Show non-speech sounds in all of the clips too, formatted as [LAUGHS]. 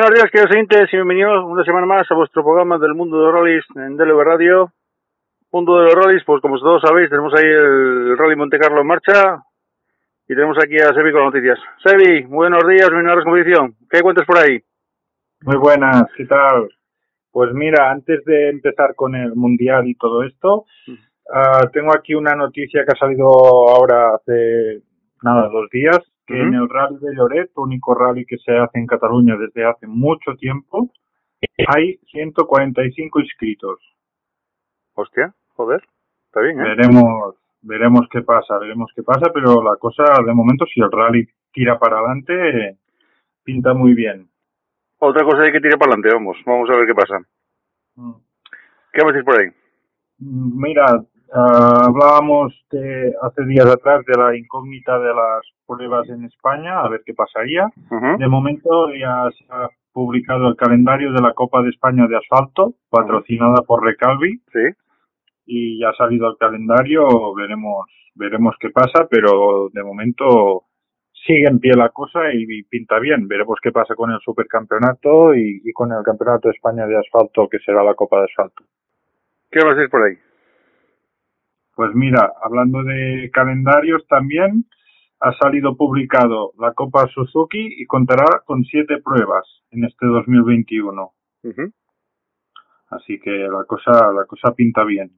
Buenos días, queridos oyentes, y bienvenidos una semana más a vuestro programa del mundo de los rallies en DLV Radio. Mundo de los rallies, pues como todos sabéis, tenemos ahí el Rally Monte Carlo en marcha y tenemos aquí a Sebi con noticias. Sebi, buenos días, bienvenido a. ¿Qué cuentas por ahí? Muy buenas, ¿qué tal? Pues mira, antes de empezar con el Mundial y todo esto, ah, tengo aquí una noticia que ha salido ahora hace nada, dos días, que en el Rally de Lloret, único rally que se hace en Cataluña desde hace mucho tiempo, hay 145 inscritos. Hostia, joder, está bien, ¿eh? Veremos, veremos qué pasa, veremos qué pasa, pero la cosa de momento, si el rally tira para adelante, pinta muy bien. Otra cosa hay que tirar para adelante, vamos, vamos a ver qué pasa. Mm. ¿Qué vas a decir por ahí? Mira, ah, hablábamos de, hace días atrás de la incógnita de las pruebas en España, a ver qué pasaría. De momento ya se ha publicado el calendario de la Copa de España de Asfalto, patrocinada por Recalvi, Sí, y ya ha salido el calendario, veremos, veremos qué pasa, pero de momento sigue en pie la cosa y, y pinta bien. Veremos qué pasa con el supercampeonato y, y con el Campeonato de España de Asfalto, que será la Copa de Asfalto. ¿qué vas a decir por ahí? Pues mira, hablando de calendarios también, ha salido publicado la Copa Suzuki y contará con siete pruebas en este 2021. Ujú. Así que la cosa, la cosa pinta bien.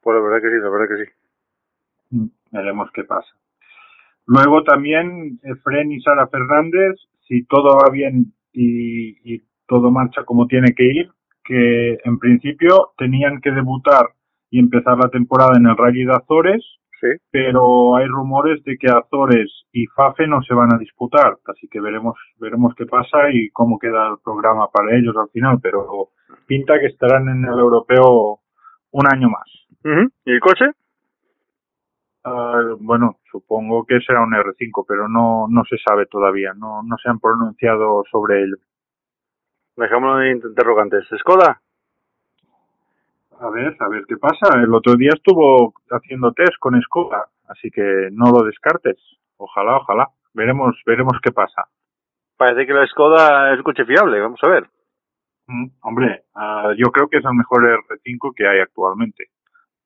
Pues la verdad que sí, la verdad que sí. Mm, Veremos qué pasa. Luego también Efren y Sara Fernández, si todo va bien y, y todo marcha como tiene que ir, que en principio tenían que debutar y empezar la temporada en el Rally de Azores, Sí, pero hay rumores de que Azores y Fafe no se van a disputar, así que veremos veremos qué pasa y cómo queda el programa para ellos al final, pero pinta que estarán en el europeo un año más. ¿Y el coche? Ah, bueno, supongo que será un R5, pero no no se sabe todavía, no no se han pronunciado sobre ello. Dejámoslo de interrogantes. ¿Skoda? A ver, a ver qué pasa. El otro día estuvo haciendo test con Skoda, así que no lo descartes. Ojalá, ojalá. Veremos veremos qué pasa. Parece que la Skoda es un coche fiable, vamos a ver. Mm, Hombre, ah, yo creo que es el mejor R5 que hay actualmente.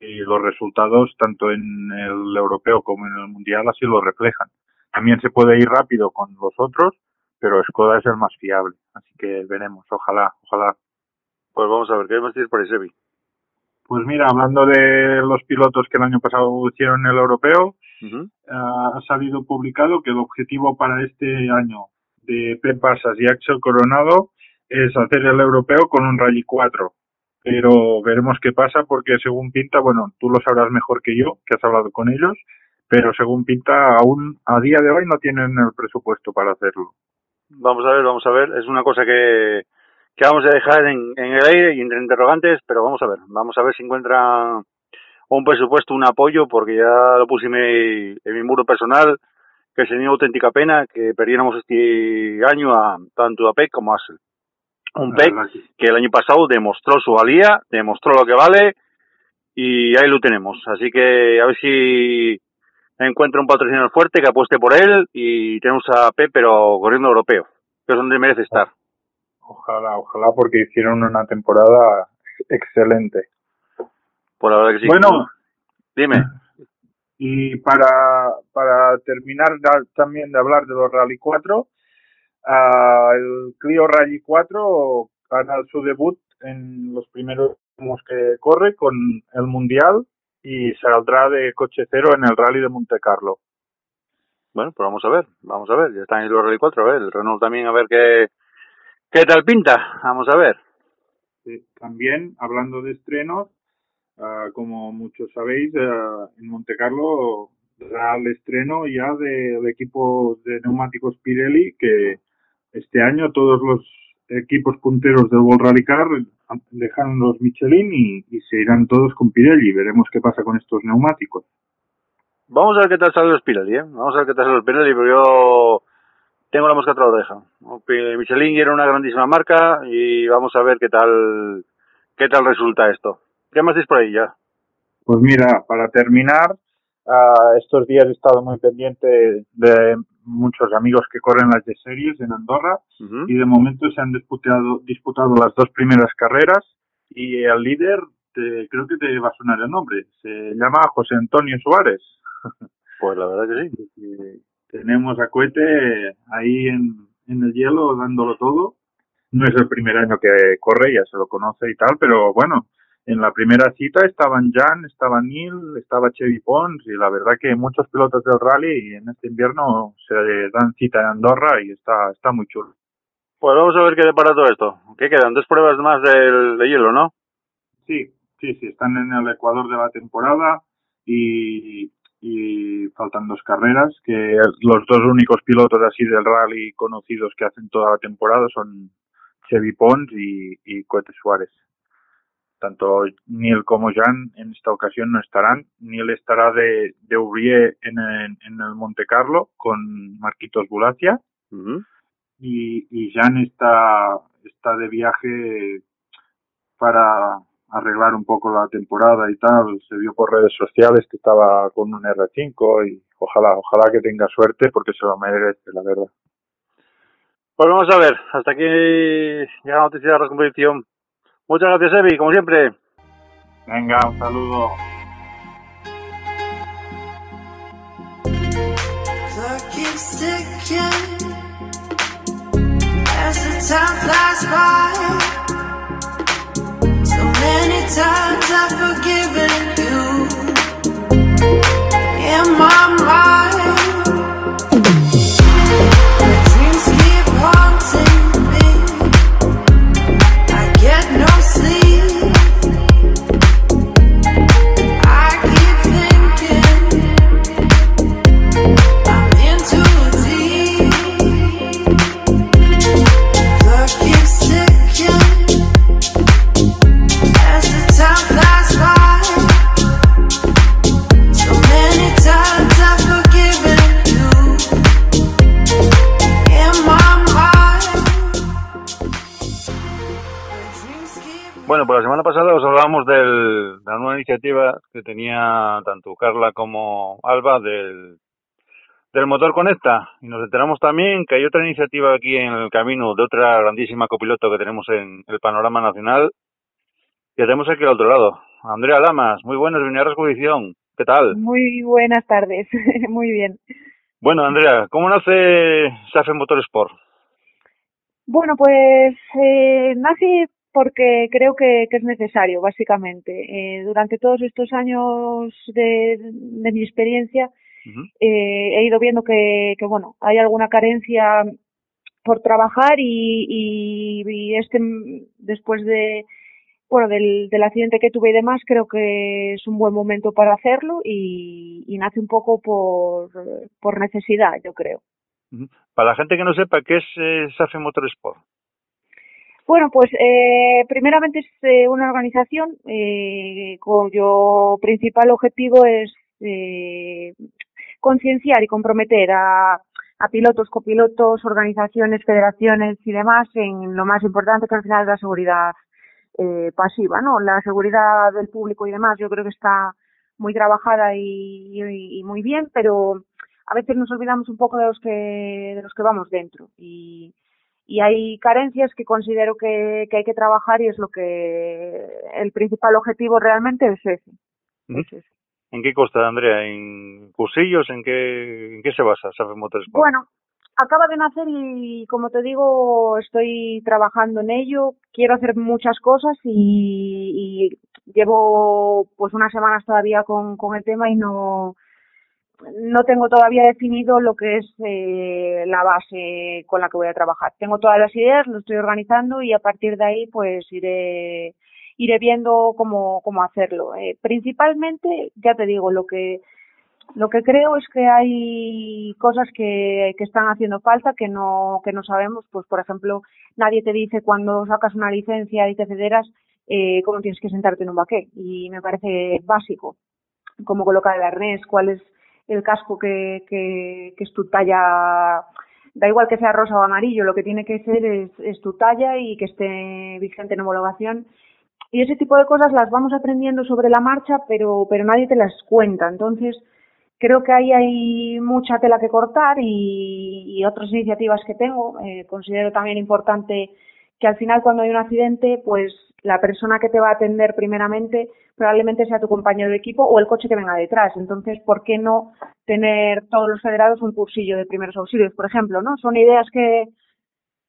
Y los resultados, tanto en el europeo como en el mundial, así lo reflejan. También se puede ir rápido con los otros, pero Skoda es el más fiable. Así que veremos, ojalá, ojalá. Pues vamos a ver, ¿qué vas a decir por ahí, Sebi? Pues mira, hablando de los pilotos que el año pasado hicieron el europeo, ha salido publicado que el objetivo para este año de Pep Pasas y Axel Coronado es hacer el europeo con un Rally 4. Pero veremos qué pasa porque según pinta, bueno, tú lo sabrás mejor que yo, que has hablado con ellos, pero según pinta aún a día de hoy no tienen el presupuesto para hacerlo. Vamos a ver, vamos a ver. Es una cosa que, que vamos a dejar en, en el aire y entre interrogantes, pero vamos a ver. Vamos a ver si encuentran un presupuesto, un apoyo, porque ya lo puse en mi, en mi muro personal, que sería auténtica pena que perdiéramos este año a tanto a PEC como a Axel. Un PEC que- el año pasado demostró su valía, demostró lo que vale y ahí lo tenemos. Así que a ver si encuentre un patrocinador fuerte que apueste por él y tenemos a Pep, pero corriendo europeo, que es donde merece estar. Ojalá, ojalá, porque hicieron una temporada excelente. Por la verdad que sí. Bueno, dime. Y para, para terminar también de hablar de los Rally 4, ah, el Clio Rally 4 hará su debut en los primeros que corre con el Mundial y saldrá de coche cero en el Rally de Monte Carlo. Bueno, pues vamos a ver, vamos a ver, ya están en los Rally 4, a ver, el Renault también a ver qué, qué tal pinta, vamos a ver. también, hablando de estrenos, ah, como muchos sabéis, uh, en Monte Carlo será el estreno ya del equipo de neumáticos Pirelli, que este año todos los equipos punteros del World Rally Car dejan los Michelin y, se irán todos con Pirelli. Veremos qué pasa con estos neumáticos. Vamos a ver qué tal salen los Pirelli, ¿eh? Vamos a ver qué tal salen los Pirelli, porque yo tengo la mosca otra oreja. Michelin era una grandísima marca y vamos a ver qué tal qué tal resulta esto. ¿Qué más dices por ahí ya? Pues mira, para terminar, uh, estos días he estado muy pendiente de muchos amigos que corren las de series en Andorra y de momento se han disputado, disputado las dos primeras carreras y el líder, creo que te va a sonar el nombre, se llama José Antonio Suárez. [LAUGHS] Pues la verdad que sí. Tenemos a Cohete ahí en, en el hielo dándolo todo. No es el primer año que corre, ya se lo conoce y tal, pero bueno, en la primera cita estaban Jan, estaba Neil, estaba Chevy Pons y la verdad que muchos pilotos del rally en este invierno se dan cita en Andorra y está, está muy chulo. Pues vamos a ver qué depara todo esto. ¿Qué quedan? Dos pruebas más del, de hielo, ¿no? Sí, sí, sí, están en el ecuador de la temporada y, y faltan dos carreras, que los dos únicos pilotos así del rally conocidos que hacen toda la temporada son Chevy Pons y, y Coete Suárez. Tanto Neil como Jan en esta ocasión no estarán. Neil estará de, de en, en, el Monte Carlo con Marquitos Bulacia. Y, y Jan está, está de viaje para arreglar un poco la temporada y tal. Se vio por redes sociales que estaba con un R5 y ojalá, ojalá que tenga suerte porque se lo merece, la verdad. Pues vamos a ver, hasta aquí llega la noticia de la competición Muchas gracias, Evi, como siempre. Venga, un saludo. As the time flies by, so many times I've forgiven you. De la nueva iniciativa que tenía tanto Carla como Alba del, del motor Conecta y nos enteramos también que hay otra iniciativa aquí en el camino de otra grandísima copiloto que tenemos en el panorama nacional que tenemos aquí al otro lado. Andrea Lamas, muy buenas, venía a exposición. ¿Qué tal? Muy buenas tardes, [LAUGHS] muy bien. Bueno, Andrea, ¿cómo nace SAFE Motorsport? Bueno, pues eh, nace porque creo que, es necesario, básicamente. Eh, durante todos estos años de, mi experiencia eh, he ido viendo que, bueno, hay alguna carencia por trabajar y, este después de bueno del, accidente que tuve y demás creo que es un buen momento para hacerlo y, nace un poco por, por necesidad yo creo. Para la gente que no sepa qué es eh, SAFE Motorsport bueno, pues eh, primeramente es eh, una organización eh, cuyo principal objetivo es eh, concienciar y comprometer a, a, pilotos, copilotos, organizaciones, federaciones y demás en lo más importante que al final es la seguridad eh, pasiva, ¿no? La seguridad del público y demás yo creo que está muy trabajada y, muy bien, pero a veces nos olvidamos un poco de los que de los que vamos dentro y, y hay carencias que considero que, que hay que trabajar y es lo que el principal objetivo realmente es ese. ¿En qué consta, Andrea? ¿En cursillos? ¿En qué, en qué se basa Safe Motorsport? Bueno, acaba de nacer y como te digo estoy trabajando en ello quiero hacer muchas cosas y, y llevo pues unas semanas todavía con, con el tema y no no tengo todavía definido lo que es eh, la base con la que voy a trabajar tengo todas las ideas lo estoy organizando y a partir de ahí pues iré iré viendo cómo cómo hacerlo eh, principalmente ya te digo lo que lo que creo es que hay cosas que, que están haciendo falta que no, que no sabemos. Pues, por ejemplo, nadie te dice cuando sacas una licencia y te cederas eh, cómo tienes que sentarte en un baquet. Y me parece básico. Cómo colocar el arnés, cuál es el casco que, que, que es tu talla. Da igual que sea rosa o amarillo, lo que tiene que ser es, es tu talla y que esté vigente en homologación y ese tipo de cosas las vamos aprendiendo sobre la marcha, pero, pero nadie te las cuenta. Entonces, creo que ahí hay mucha tela que cortar y, otras iniciativas que tengo. Eh, considero también importante que al final cuando hay un accidente, pues la persona que te va a atender primeramente probablemente sea tu compañero de equipo o el coche que venga detrás. Entonces, ¿por qué no tener todos los federados un cursillo de primeros auxilios, por ejemplo? ¿no? Son ideas que,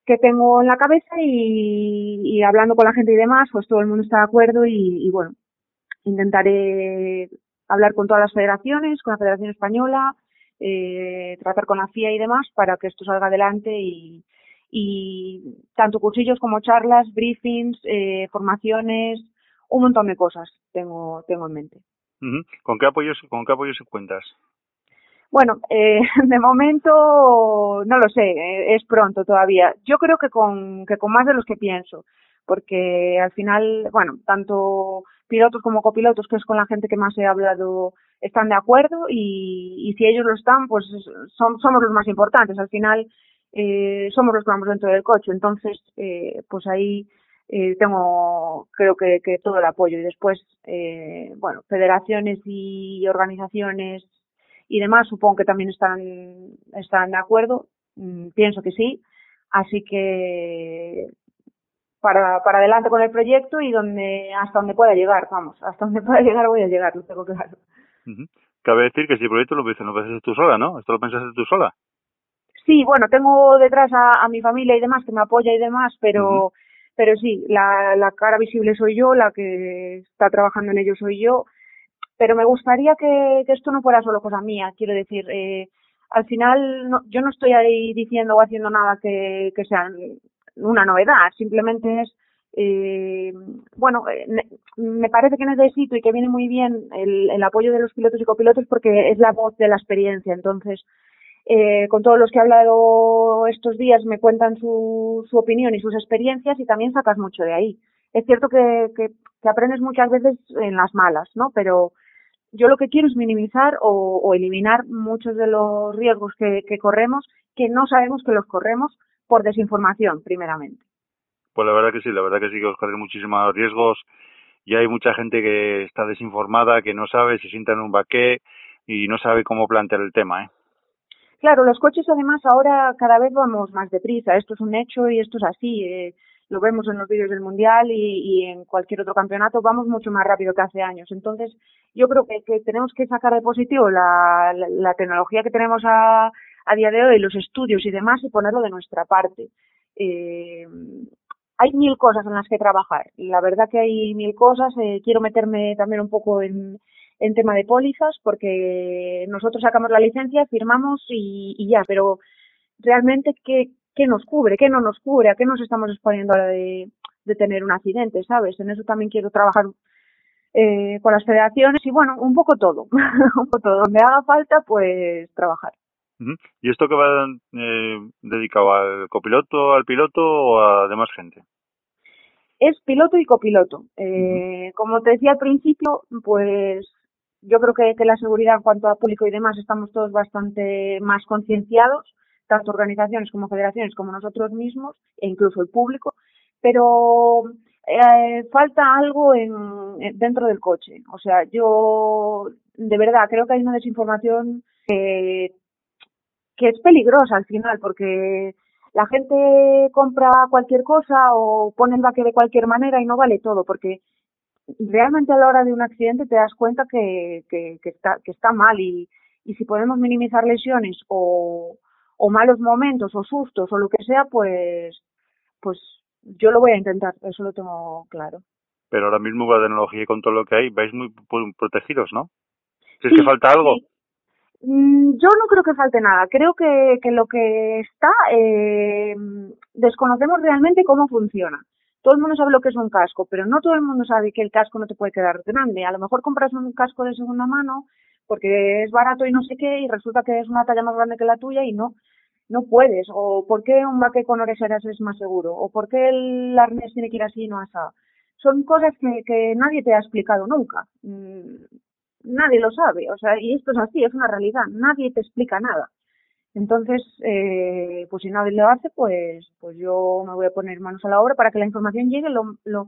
que tengo en la cabeza y, hablando con la gente y demás, pues todo el mundo está de acuerdo y, y bueno, intentaré hablar con todas las federaciones, con la Federación Española, eh, tratar con la FIA y demás para que esto salga adelante y, y tanto cursillos como charlas, briefings, eh, formaciones, un montón de cosas tengo tengo en mente. ¿Con qué apoyos con qué apoyos cuentas? Bueno, eh, [LAUGHS] de momento no lo sé, eh, es pronto todavía. Yo creo que con que con más de los que pienso, porque al final, bueno, tanto pilotos como copilotos, que es con la gente que más he hablado, están de acuerdo y, y si ellos lo están, pues son, somos los más importantes. Al final eh, somos los que vamos dentro del coche. Entonces, eh, pues ahí eh, tengo, creo que, todo el apoyo. Y después, eh, bueno, federaciones y organizaciones y demás, supongo que también están, están de acuerdo. Mm, pienso que sí. Así que para, para adelante con el proyecto y donde hasta donde pueda llegar, vamos, hasta donde [LAUGHS] pueda llegar voy a llegar, lo tengo claro. Cabe decir que si el proyecto lo no piensas tú sola, ¿no? ¿Esto lo pensaste tú sola? Sí, bueno, tengo detrás a, a mi familia y demás que me apoya y demás, pero pero sí, la, la cara visible soy yo, la que está trabajando en ello soy yo, pero me gustaría que, que esto no fuera solo cosa mía, quiero decir, eh, al final no, yo no estoy ahí diciendo o haciendo nada que, que sea una novedad, simplemente es, eh, bueno, eh, me parece que necesito y que viene muy bien el, el apoyo de los pilotos y copilotos porque es la voz de la experiencia. Entonces, eh, con todos los que he hablado estos días me cuentan su, su opinión y sus experiencias y también sacas mucho de ahí. Es cierto que, aprendes muchas veces en las malas, ¿no? Pero yo lo que quiero es minimizar o, o eliminar muchos de los riesgos que, que corremos que no sabemos que los corremos por desinformación, primeramente. Pues la verdad que sí, la verdad que sí que os corren muchísimos riesgos y hay mucha gente que está desinformada, que no sabe, se sienta en un baqué y no sabe cómo plantear el tema, ¿eh? Claro, los coches además ahora cada vez vamos más deprisa, esto es un hecho y esto es así, eh, lo vemos en los vídeos del Mundial y, y, en cualquier otro campeonato, vamos mucho más rápido que hace años. Entonces, yo creo que, que tenemos que sacar de positivo la, la, tecnología que tenemos a, a día de hoy, los estudios y demás, y ponerlo de nuestra parte. Eh, hay mil cosas en las que trabajar. La verdad que hay mil cosas. Eh, quiero meterme también un poco en, en tema de pólizas, porque nosotros sacamos la licencia, firmamos y, y ya, pero realmente, ¿qué, ¿qué nos cubre? ¿Qué no nos cubre? ¿A qué nos estamos exponiendo a la de, de tener un accidente? ¿Sabes? En eso también quiero trabajar eh, con las federaciones y bueno, un poco todo, [LAUGHS] un poco todo. Donde haga falta, pues trabajar. ¿Y esto que va eh, dedicado al copiloto, al piloto o a demás gente? Es piloto y copiloto. Eh, uh -huh. Como te decía al principio, pues yo creo que, la seguridad en cuanto a público y demás estamos todos bastante más concienciados, tanto organizaciones como federaciones como nosotros mismos e incluso el público, pero eh, falta algo en, dentro del coche. O sea, yo de verdad creo que hay una desinformación que, que es peligrosa al final, porque la gente compra cualquier cosa o pone el baque de cualquier manera y no vale todo, porque realmente a la hora de un accidente te das cuenta que, que, que está, que está mal y, y si podemos minimizar lesiones o, o malos momentos o sustos o lo que sea, pues, pues yo lo voy a intentar, eso lo tengo claro. Pero ahora mismo con la tecnología y con todo lo que hay, vais muy protegidos, ¿no? Si es que falta algo. Mm, yo no creo que falte nada. Creo que, que lo que está, eh, desconocemos realmente cómo funciona. Todo el mundo sabe lo que es un casco, pero no todo el mundo sabe que el casco no te puede quedar grande. A lo mejor compras un casco de segunda mano porque es barato y no sé qué y resulta que es una talla más grande que la tuya y no no puedes, o por qué un baque con orejeras es más seguro, o por qué el arnés tiene que ir así y no así. Son cosas que, que nadie te ha explicado nunca. Mm, nadie lo sabe, o sea, y esto es así, es una realidad, nadie te explica nada. Entonces, eh, pues si nadie lo hace, pues, pues yo me voy a poner manos a la obra para que la información llegue lo, lo,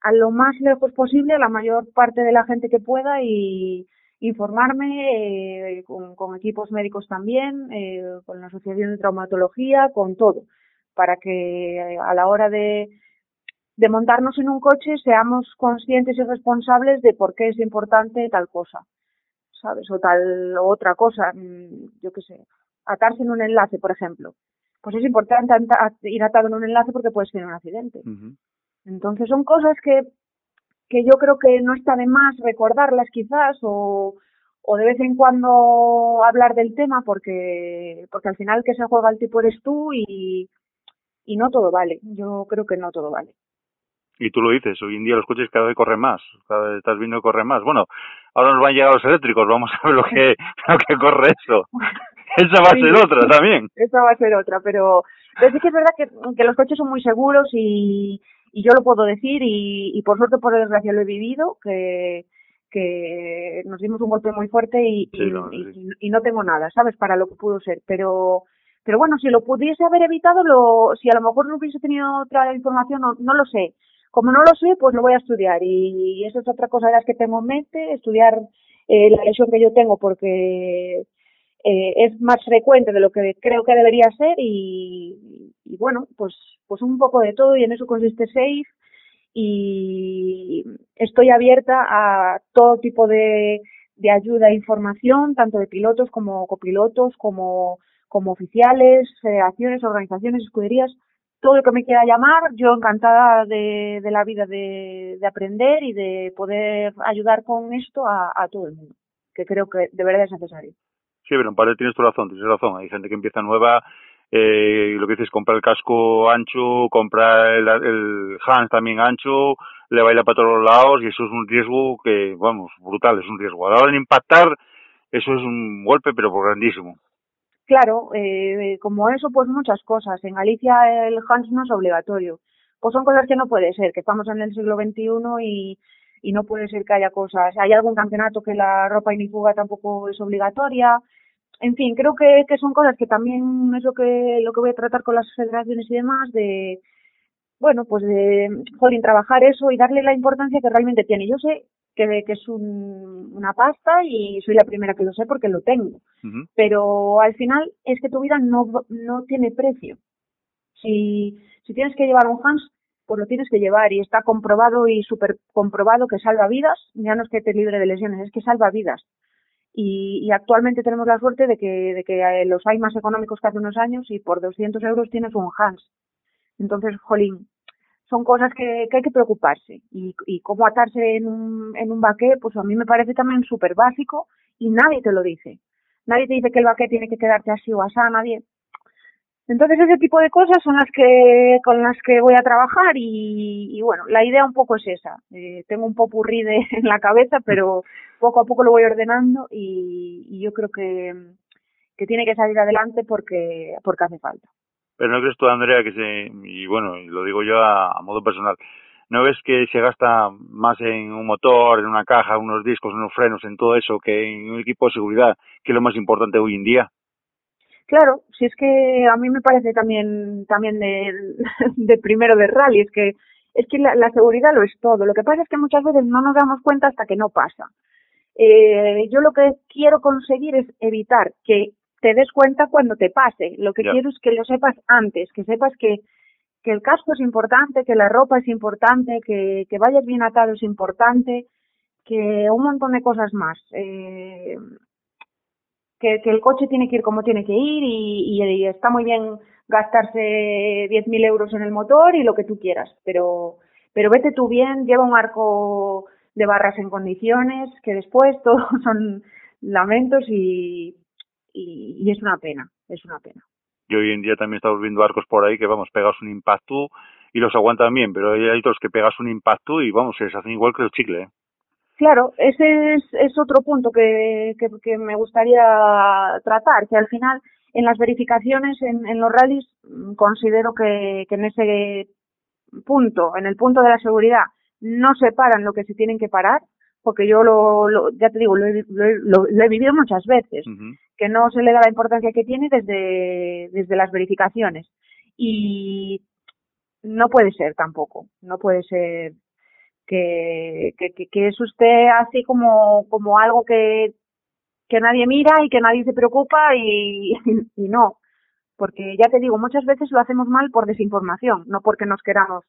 a lo más lejos posible a la mayor parte de la gente que pueda y, informarme eh, con, equipos médicos también, eh, con la Asociación de Traumatología, con todo, para que eh, a la hora de, de montarnos en un coche seamos conscientes y responsables de por qué es importante tal cosa, ¿sabes? O tal otra cosa, mm, yo qué sé, atarse en un enlace, por ejemplo. Pues es importante ir atado en un enlace porque puedes tener un accidente. Entonces son cosas que que yo creo que no está de más recordarlas quizás o, o de vez en cuando hablar del tema porque, porque al final que se juega el tipo eres tú y, y no todo vale. Yo creo que no todo vale. Y tú lo dices, hoy en día los coches cada vez corren más, cada vez estás viendo que corren más. Bueno, ahora nos van a llegar los eléctricos, vamos a ver lo que, [LAUGHS] lo que corre eso. [LAUGHS] Esa va a ser otra también. Esa va a ser otra, pero, pero sí que es verdad que, que los coches son muy seguros y, y yo lo puedo decir y, y por suerte por desgracia lo he vivido que que nos dimos un golpe muy fuerte y, y, no, tengo nada, ¿sabes? Para lo que pudo ser. Pero pero bueno, si lo pudiese haber evitado, lo, si a lo mejor no hubiese tenido otra información, no, no lo sé. Como no lo sé, pues lo voy a estudiar. Y, eso es otra cosa de las que tengo en mente, estudiar eh, la lesión que yo tengo, porque eh, es más frecuente de lo que creo que debería ser y, bueno, pues, pues un poco de todo y en eso consiste Safe y estoy abierta a todo tipo de, de ayuda e información, tanto de pilotos como copilotos, como, como oficiales, federaciones, organizaciones, escuderías, todo lo que me quiera llamar, yo encantada de, de la vida de, de, aprender y de poder ayudar con esto a, a todo el mundo, que creo que de verdad es necesario. Sí, pero en parte tienes tu razón, tienes razón. Hay gente que empieza nueva eh, lo que dices, comprar el casco ancho, comprar el, el Hans también ancho, le baila para todos los lados y eso es un riesgo que, vamos, brutal, es un riesgo. A la hora de impactar, eso es un golpe, pero por grandísimo. Claro, eh, como eso, pues muchas cosas. En Galicia el Hans no es obligatorio. Pues son cosas que no puede ser, que estamos en el siglo XXI y, y no puede ser que haya cosas. Hay algún campeonato que la ropa inifuga tampoco es obligatoria en fin, creo que, que son cosas que también es lo que, lo que voy a tratar con las federaciones y demás, de, bueno, pues de, joder, trabajar eso y darle la importancia que realmente tiene. Yo sé que, que es un, una pasta y soy la primera que lo sé porque lo tengo. Pero al final es que tu vida no, no tiene precio. Si, si tienes que llevar un Hans, pues lo tienes que llevar y está comprobado y súper comprobado que salva vidas. Ya no es que te libre de lesiones, es que salva vidas y, actualmente tenemos la suerte de que, de que eh, los hay más económicos que hace unos años y por 200 euros tienes un Hans. Entonces, jolín, son cosas que, hay que preocuparse. Y, y cómo atarse en un, en un baqué, pues a mí me parece también súper básico y nadie te lo dice. Nadie te dice que el baqué tiene que quedarte así o así, nadie. Entonces ese tipo de cosas son las que con las que voy a trabajar y, bueno, la idea un poco es esa. Eh, tengo un popurrí de, [LAUGHS] en la cabeza, pero poco a poco lo voy ordenando y, yo creo que, que tiene que salir adelante porque, porque hace falta. Pero no crees tú, Andrea, que se, y bueno, lo digo yo a modo personal, ¿no ves que se gasta más en un motor, en una caja, unos discos, unos frenos, en todo eso, que en un equipo de seguridad, que es lo más importante hoy en día? Claro, si es que a mí me parece también también de, [LAUGHS] de primero de rally, es que es que la, la, seguridad lo es todo. Lo que pasa es que muchas veces no nos damos cuenta hasta que no pasa. Eh, yo lo que quiero conseguir es evitar que te des cuenta cuando te pase. Lo que quiero es que lo sepas antes, que sepas que, que el casco es importante, que la ropa es importante, que, que vayas bien atado es importante, que un montón de cosas más. Eh, que, el coche tiene que ir como tiene que ir y, está muy bien gastarse 10.000 euros en el motor y lo que tú quieras, pero, pero vete tú bien, lleva un arco de barras en condiciones, que después [LAUGHS] todos son lamentos y, y, es una pena, es una pena. Y hoy en día también estamos viendo arcos por ahí que, vamos, pegas un impacto y los aguantan bien, pero hay otros que pegas un impacto y, vamos, se hacen igual que el chicle, ¿eh? Claro, ese es, es otro punto que, que, que, me gustaría tratar, que al final en las verificaciones en, en los rallies mm, considero que, que, en ese punto, en el punto de la seguridad, no se paran lo que se tienen que parar, porque yo lo, lo ya te digo, lo he, lo, lo he vivido muchas veces, uh -huh. que no se le da la importancia que tiene desde, desde las verificaciones. Y no puede ser tampoco, no puede ser que, que, que es usted así como, como algo que, que nadie mira y que nadie se preocupa y, [LAUGHS] y no. Porque ya te digo, muchas veces lo hacemos mal por desinformación, no porque nos queramos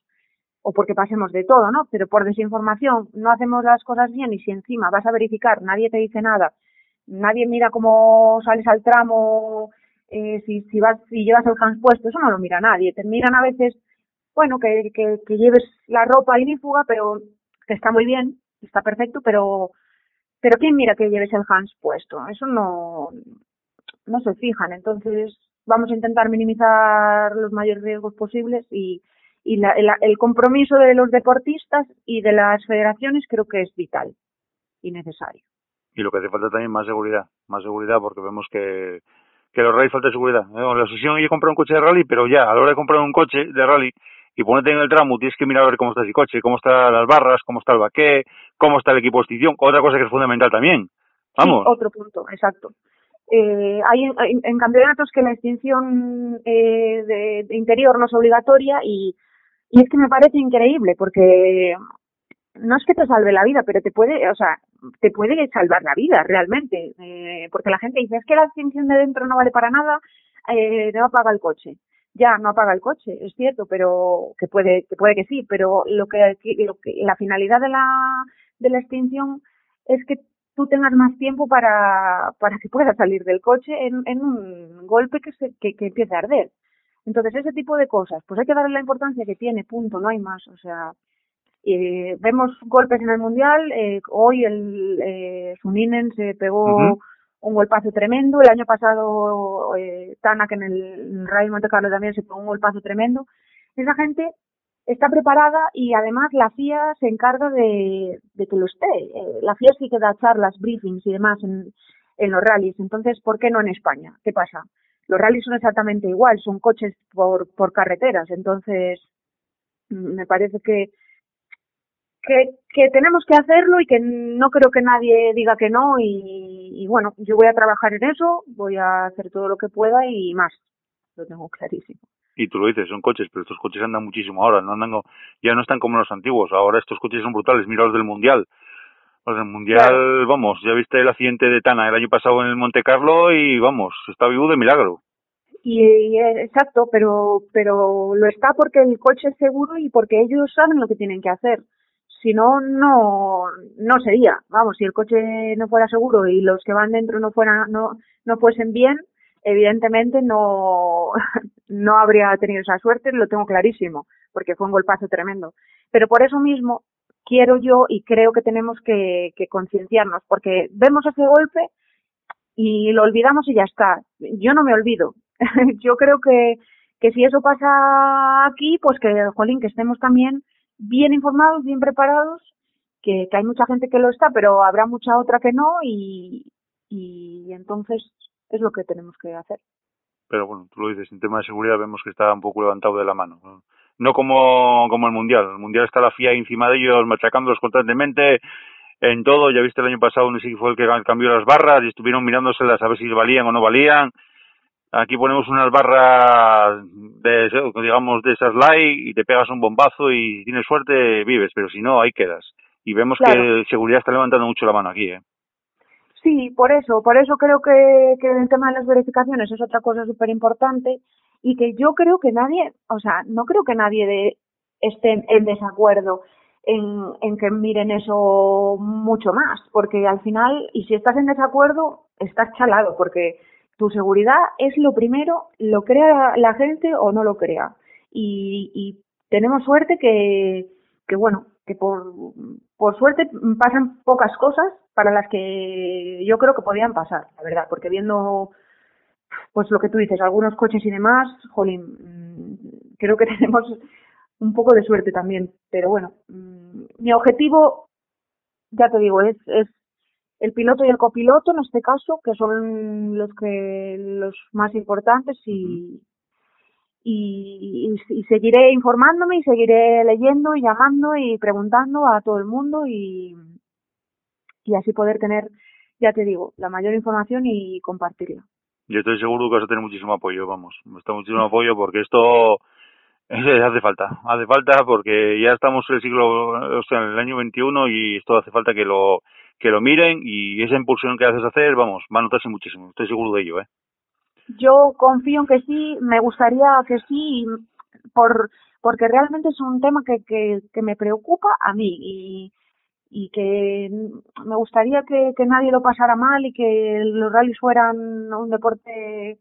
o porque pasemos de todo, ¿no? Pero por desinformación no hacemos las cosas bien y si encima vas a verificar, nadie te dice nada, nadie mira cómo sales al tramo, eh, si, si vas, si llevas el hands puesto, eso no lo mira nadie. Te miran a veces bueno, que, que, lleves la ropa inífuga, pero que está muy bien, está perfecto, pero pero quién mira que lleves el Hans puesto, eso no no se fijan, entonces vamos a intentar minimizar los mayores riesgos posibles y y la, el, compromiso de los deportistas y de las federaciones creo que es vital y necesario. Y lo que hace falta también más seguridad, más seguridad porque vemos que que los rallies falta seguridad. ¿eh? La asociación yo compré un coche de rally, pero ya, a la hora de comprar un coche de rally, y ponerte en el tramo, tienes que mirar a ver cómo está ese coche, cómo están las barras, cómo está el baqué, cómo está el equipo de extinción, otra cosa que es fundamental también. Vamos. Sí, otro punto, exacto. Eh, hay en, en, campeonatos que la extinción eh, de, de, interior no es obligatoria y, y es que me parece increíble porque no es que te salve la vida, pero te puede, o sea, te puede salvar la vida realmente, eh, porque la gente dice es que la extinción de dentro no vale para nada, eh, no apaga el coche ya no apaga el coche, es cierto, pero que puede que puede que sí, pero lo que, lo que la finalidad de la de la extinción es que tú tengas más tiempo para para que puedas salir del coche en, en un golpe que se que, empiece a arder. Entonces ese tipo de cosas, pues hay que darle la importancia que tiene, punto, no hay más, o sea, eh, vemos golpes en el mundial, eh, hoy el eh, Suninen se pegó un golpazo tremendo. El año pasado, eh, Tanak en el, Rally Monte Carlo también se pegó un golpazo tremendo. Esa gente está preparada y además la FIA se encarga de, que lo esté. Eh, la FIA sí que da charlas, briefings y demás en, en los rallies. Entonces, ¿por qué no en España? ¿Qué pasa? Los rallies son exactamente igual, son coches por, por carreteras. Entonces, me parece que que, que tenemos que hacerlo y que no creo que nadie diga que no y, y, bueno, yo voy a trabajar en eso, voy a hacer todo lo que pueda y más, lo tengo clarísimo. Y tú lo dices, son coches, pero estos coches andan muchísimo ahora, no andan, ya no están como los antiguos, ahora estos coches son brutales, mira los del Mundial. Los del Mundial, claro. vamos, ya viste el accidente de Tana el año pasado en el Monte Carlo y vamos, está vivo de milagro. Y, y, exacto, pero pero lo está porque el coche es seguro y porque ellos saben lo que tienen que hacer si no, no, no sería. Vamos, si el coche no fuera seguro y los que van dentro no fueran, no, no fuesen bien, evidentemente no, [LAUGHS] no habría tenido esa suerte, lo tengo clarísimo, porque fue un golpazo tremendo. Pero por eso mismo quiero yo y creo que tenemos que, que concienciarnos, porque vemos ese golpe y lo olvidamos y ya está. Yo no me olvido. [LAUGHS] yo creo que, que si eso pasa aquí, pues que, jolín, que estemos también bien informados, bien preparados, que, hay mucha gente que lo está, pero habrá mucha otra que no y, y entonces es lo que tenemos que hacer. Pero bueno, tú lo dices, en tema de seguridad vemos que está un poco levantado de la mano. No como, como el Mundial. El Mundial está la FIA encima de ellos, machacándolos constantemente en todo. Ya viste el año pasado, no sé si fue el que cambió las barras y estuvieron mirándoselas a ver si valían o no valían. Aquí ponemos unas barras de, digamos, de esas light y te pegas un bombazo y si tienes suerte vives, pero si no, ahí quedas. Y vemos que seguridad está levantando mucho la mano aquí, ¿eh? Sí, por eso, por eso creo que, que el tema de las verificaciones es otra cosa súper importante y que yo creo que nadie, o sea, no creo que nadie de, esté en desacuerdo en, en que miren eso mucho más, porque al final, y si estás en desacuerdo, estás chalado, porque tu seguridad es lo primero, lo crea la gente o no lo crea. Y, y tenemos suerte que, que bueno, que por, suerte pasan pocas cosas para las que yo creo que podían pasar, la verdad, porque viendo pues lo que tú dices, algunos coches y demás, jolín, mm, creo que [LAUGHS] tenemos un poco de suerte también, pero bueno, mm, mi objetivo, ya te digo, es, es el piloto y el copiloto en este caso, que son los que los más importantes y, y, y, seguiré informándome y seguiré leyendo y llamando y preguntando a todo el mundo y, y así poder tener, ya te digo, la mayor información y compartirla. Yo estoy seguro que vas a tener muchísimo apoyo, vamos, está muchísimo apoyo porque esto [LAUGHS] hace falta, hace falta porque ya estamos en el siglo, o sea, en el año 21 y esto hace falta que lo que lo miren y esa impulsión que haces hacer, vamos, va a notarse muchísimo, estoy seguro de ello, ¿eh? Yo confío en que sí, me gustaría que sí, por porque realmente es un tema que, que, me preocupa a mí y, y que me gustaría que, que nadie lo pasara mal y que los rallies fueran un deporte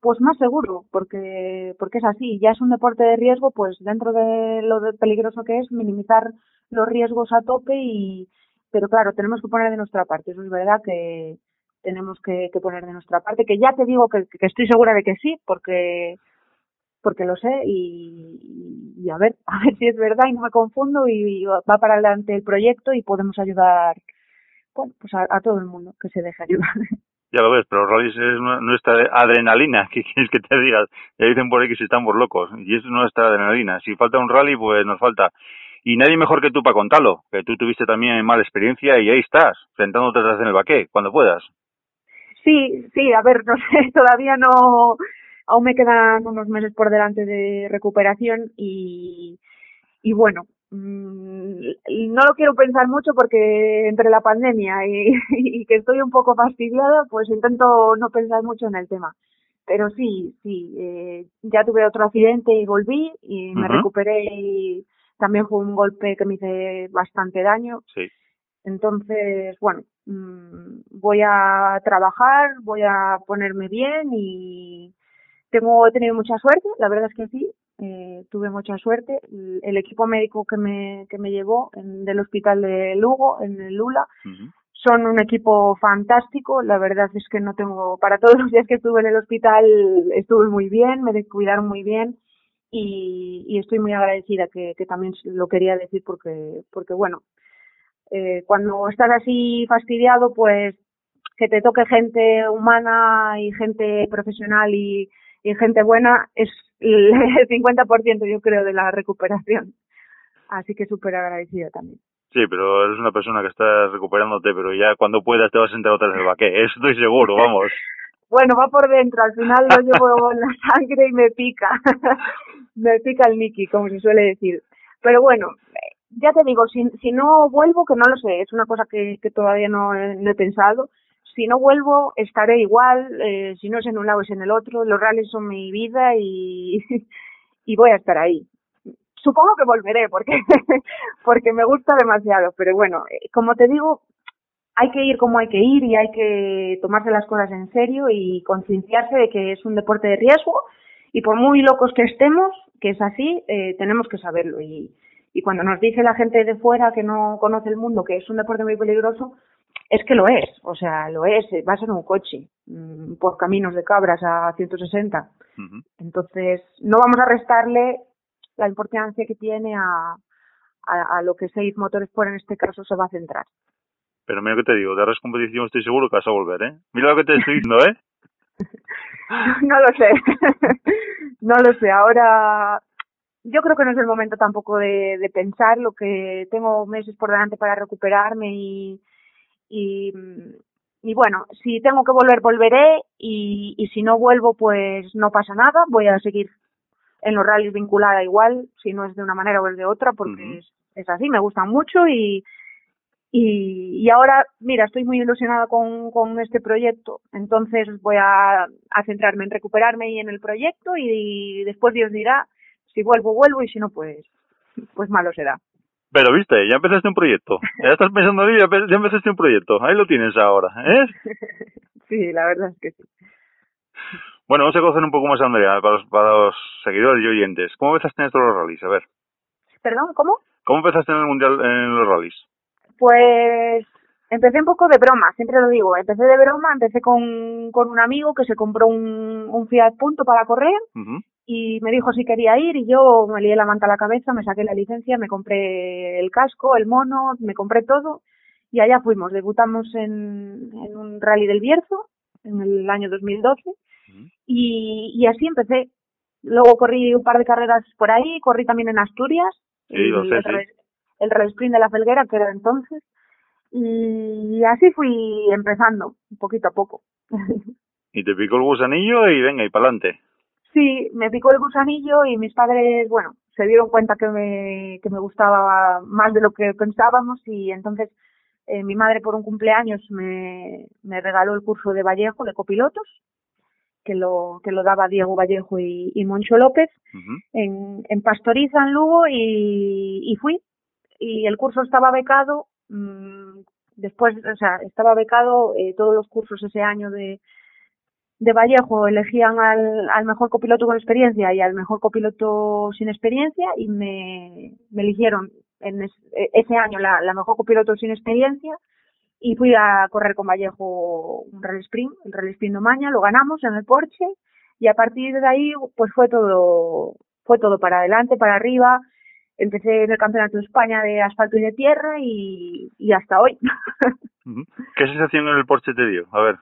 pues más seguro, porque, porque es así, ya es un deporte de riesgo, pues dentro de lo peligroso que es, minimizar los riesgos a tope y, pero claro, tenemos que poner de nuestra parte, eso es verdad que tenemos que, poner de nuestra parte, que ya te digo que, estoy segura de que sí, porque, porque lo sé y, y, a ver, [LAUGHS] a ver si es verdad y no me confundo y, va para adelante el proyecto y podemos ayudar, bueno, pues a, todo el mundo que se deje ayudar. [LAUGHS] Ya lo ves, pero los rallies es nuestra adrenalina, [LAUGHS] ¿qué quieres que te digas? Ya dicen por ahí que si estamos locos, y es nuestra adrenalina. Si falta un rally, pues nos falta. Y nadie mejor que tú para contarlo, que tú tuviste también mala experiencia y ahí estás, sentándote atrás en el baqué, cuando puedas. Sí, sí, a ver, no [LAUGHS] sé, todavía no, aún me quedan unos meses por delante de recuperación y, y bueno, Mm, no lo quiero pensar mucho porque entre la pandemia y, [LAUGHS] y, que estoy un poco fastidiada, pues intento no pensar mucho en el tema. Pero sí, sí, eh, ya tuve otro accidente y volví y me recuperé y también fue un golpe que me hice bastante daño. Sí. Entonces, bueno, mmm, voy a trabajar, voy a ponerme bien y tengo he tenido mucha suerte, la verdad es que sí, eh, tuve mucha suerte. El, equipo médico que me, que me llevó en, del hospital de Lugo, en el Lula, son un equipo fantástico. La verdad es que no tengo, para todos los días que estuve en el hospital, estuve muy bien, me cuidaron muy bien y, y estoy muy agradecida que, que también lo quería decir porque, porque bueno, eh, cuando estás así fastidiado, pues que te toque gente humana y gente profesional y, y gente buena es el [LAUGHS] 50% yo creo de la recuperación. Así que súper agradecida también. Sí, pero eres una persona que está recuperándote, pero ya cuando puedas te vas a sentar otra vez el baqué, [LAUGHS] estoy seguro, vamos. [LAUGHS] bueno, va por dentro, al final lo llevo en la sangre y me pica, me pica el Mickey, como se suele decir. Pero bueno, ya te digo, si, si no vuelvo, que no lo sé, es una cosa que, que todavía no, no he pensado, si no vuelvo estaré igual, eh, si no es en un lado es en el otro, los rallies son mi vida y, [LAUGHS] y voy a estar ahí. Supongo que volveré porque, [LAUGHS] porque me gusta demasiado, pero bueno, eh, como te digo, hay que ir como hay que ir y hay que tomarse las cosas en serio y concienciarse de que es un deporte de riesgo y por muy locos que estemos, que es así, eh, tenemos que saberlo y, y cuando nos dice la gente de fuera que no conoce el mundo que es un deporte muy peligroso, es que lo es, o sea, lo es, vas en un coche mm, por caminos de cabras a 160. Entonces, no vamos a restarle la importancia que tiene a, a, lo que seis motores por en este caso se va a centrar. Pero mira que te digo, de res competición estoy seguro que vas a volver, ¿eh? Mira lo que te estoy diciendo, ¿eh? [LAUGHS] [LAUGHS] no lo sé, [LAUGHS] no lo sé, ahora yo creo que no es el momento tampoco de, de pensar lo que tengo meses por delante para recuperarme y, y, y bueno, si tengo que volver, volveré y, y si no vuelvo, pues no pasa nada, voy a seguir en los rallies vinculada igual, si no es de una manera o es de otra, porque es, es, así, me gustan mucho y, y, y, ahora, mira, estoy muy ilusionada con, con este proyecto, entonces voy a, a centrarme en recuperarme y en el proyecto y, y después Dios dirá si vuelvo, vuelvo y si no, pues, pues malo será. Pero viste, ya empezaste un proyecto. Ya estás pensando en ya, ya empezaste un proyecto. Ahí lo tienes ahora, ¿eh? [LAUGHS] sí, la verdad es que sí. Bueno, vamos a conocer un poco más a Andrea, para los, para los seguidores y oyentes. ¿Cómo empezaste en esto de los rallies? A ver. ¿Perdón? ¿Cómo? ¿Cómo empezaste en el Mundial en los rallies? Pues empecé un poco de broma, siempre lo digo. Empecé de broma, empecé con, con un amigo que se compró un, un Fiat Punto para correr uh -huh. y me dijo si quería ir y yo me lié la manta a la cabeza, me saqué la licencia, me compré el casco, el mono, me compré todo y allá fuimos. Debutamos en, en un rally del Bierzo en el año 2012 y, y así empecé. Luego corrí un par de carreras por ahí, corrí también en Asturias, sí, el, sé, sí. El Rally Sprint de la Felguera, que era entonces, y así fui empezando, poquito a poco. [LAUGHS] y te picó el gusanillo y venga, y para adelante. Sí, me picó el gusanillo y mis padres, bueno, se dieron cuenta que me, que me gustaba más de lo que pensábamos y entonces eh, mi madre por un cumpleaños me, me regaló el curso de Vallejo de copilotos que lo que lo daba Diego Vallejo y, y Moncho López uh -huh. en, en Pastoriza, en Lugo, y, y fui. Y el curso estaba becado, mmm, después, o sea, estaba becado eh, todos los cursos ese año de, de Vallejo, elegían al, al mejor copiloto con experiencia y al mejor copiloto sin experiencia, y me, me eligieron en es, ese año la, la mejor copiloto sin experiencia y fui a correr con Vallejo un Rally Sprint, el Rally Sprint de Maña, lo ganamos en el Porsche y a partir de ahí pues fue todo fue todo para adelante, para arriba. Empecé en el Campeonato de España de asfalto y de tierra y, y hasta hoy. [LAUGHS] ¿Qué sensación en el Porsche te dio? A ver.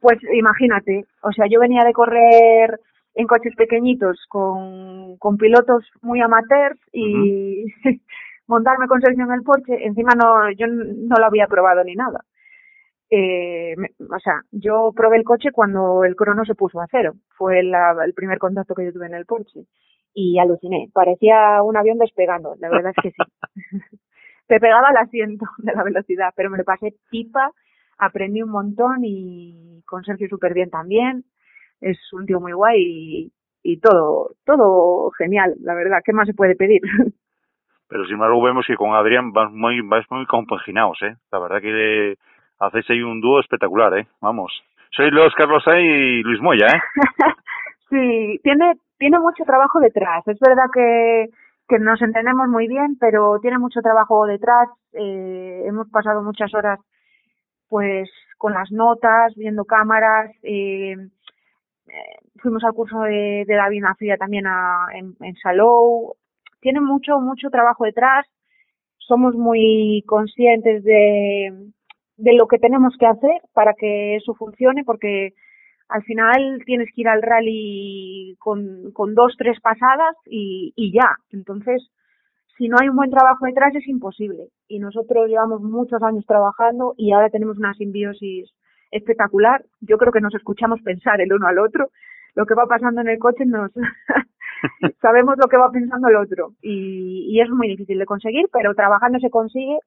Pues imagínate, o sea, yo venía de correr en coches pequeñitos con, con pilotos muy amateurs y uh [LAUGHS] -huh. montarme con Sergio en el Porsche, encima no, yo no lo había probado ni nada. Eh, o sea, yo probé el coche cuando el crono se puso a cero. Fue la, el primer contacto que yo tuve en el Porsche. Y aluciné. Parecía un avión despegando. La verdad es que sí. [LAUGHS] Te pegaba el asiento de la velocidad, pero me lo pasé pipa. Aprendí un montón y con Sergio súper bien también. Es un tío muy guay y, y todo, todo genial, la verdad. ¿Qué más se puede pedir? [LAUGHS] pero sin embargo vemos que con Adrián vas muy, vas muy compaginados, ¿eh? La verdad que hacéis ahí un dúo espectacular, ¿eh? Vamos. Sois los Carlos A y Luis Moya, ¿eh? [LAUGHS] sí, tiene, tiene mucho trabajo detrás. Es verdad que, nos entendemos muy bien, pero tiene mucho trabajo detrás. Eh, hemos pasado muchas horas, pues, con las notas, viendo cámaras, eh, fuimos al curso de, de David Nafria también a, en, en Salou, tiene mucho, mucho trabajo detrás. Somos muy conscientes de, de lo que tenemos que hacer para que eso funcione, porque al final tienes que ir al rally con, con dos, tres pasadas y, y ya. Entonces, si no hay un buen trabajo detrás es imposible. Y nosotros llevamos muchos años trabajando y ahora tenemos una simbiosis espectacular. Yo creo que nos escuchamos pensar el uno al otro. Lo que va pasando en el coche nos [LAUGHS] sabemos lo que va pensando el otro y, y, es muy difícil de conseguir, pero trabajando se consigue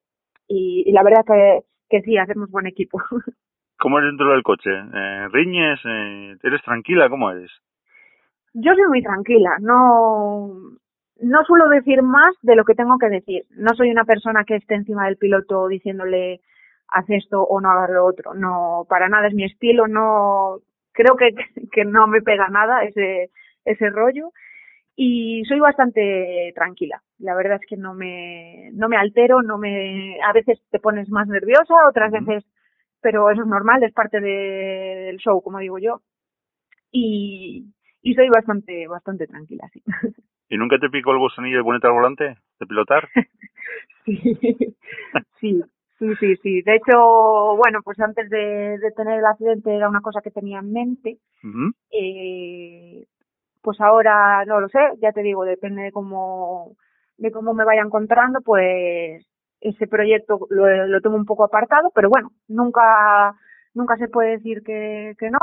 y, y la verdad que, que sí, hacemos buen equipo. [LAUGHS] ¿Cómo eres dentro del coche? Eh, ¿Riñes? Eh, ¿Eres tranquila? ¿Cómo eres? Yo soy muy tranquila, no, no suelo decir más de lo que tengo que decir. No soy una persona que esté encima del piloto diciéndole haz esto o no hagas lo otro. No, para nada es mi estilo, no, creo que, [LAUGHS] que no me pega nada ese, ese rollo y soy bastante tranquila. La verdad es que no me, no me altero, no me, a veces te pones más nerviosa, otras veces, pero eso es normal, es parte de, del show, como digo yo. Y, y soy bastante, bastante tranquila, sí. [LAUGHS] ¿Y nunca te picó el gusanillo de ponerte al volante, de pilotar? [LAUGHS] sí, [LAUGHS] sí, sí, sí, sí. De hecho, bueno, pues antes de, de tener el accidente era una cosa que tenía en mente. Uh -huh. eh, pues ahora no lo sé, ya te digo, depende de cómo, de cómo me vaya encontrando, pues ese proyecto lo, lo tengo un poco apartado, pero bueno, nunca, nunca se puede decir que, que no.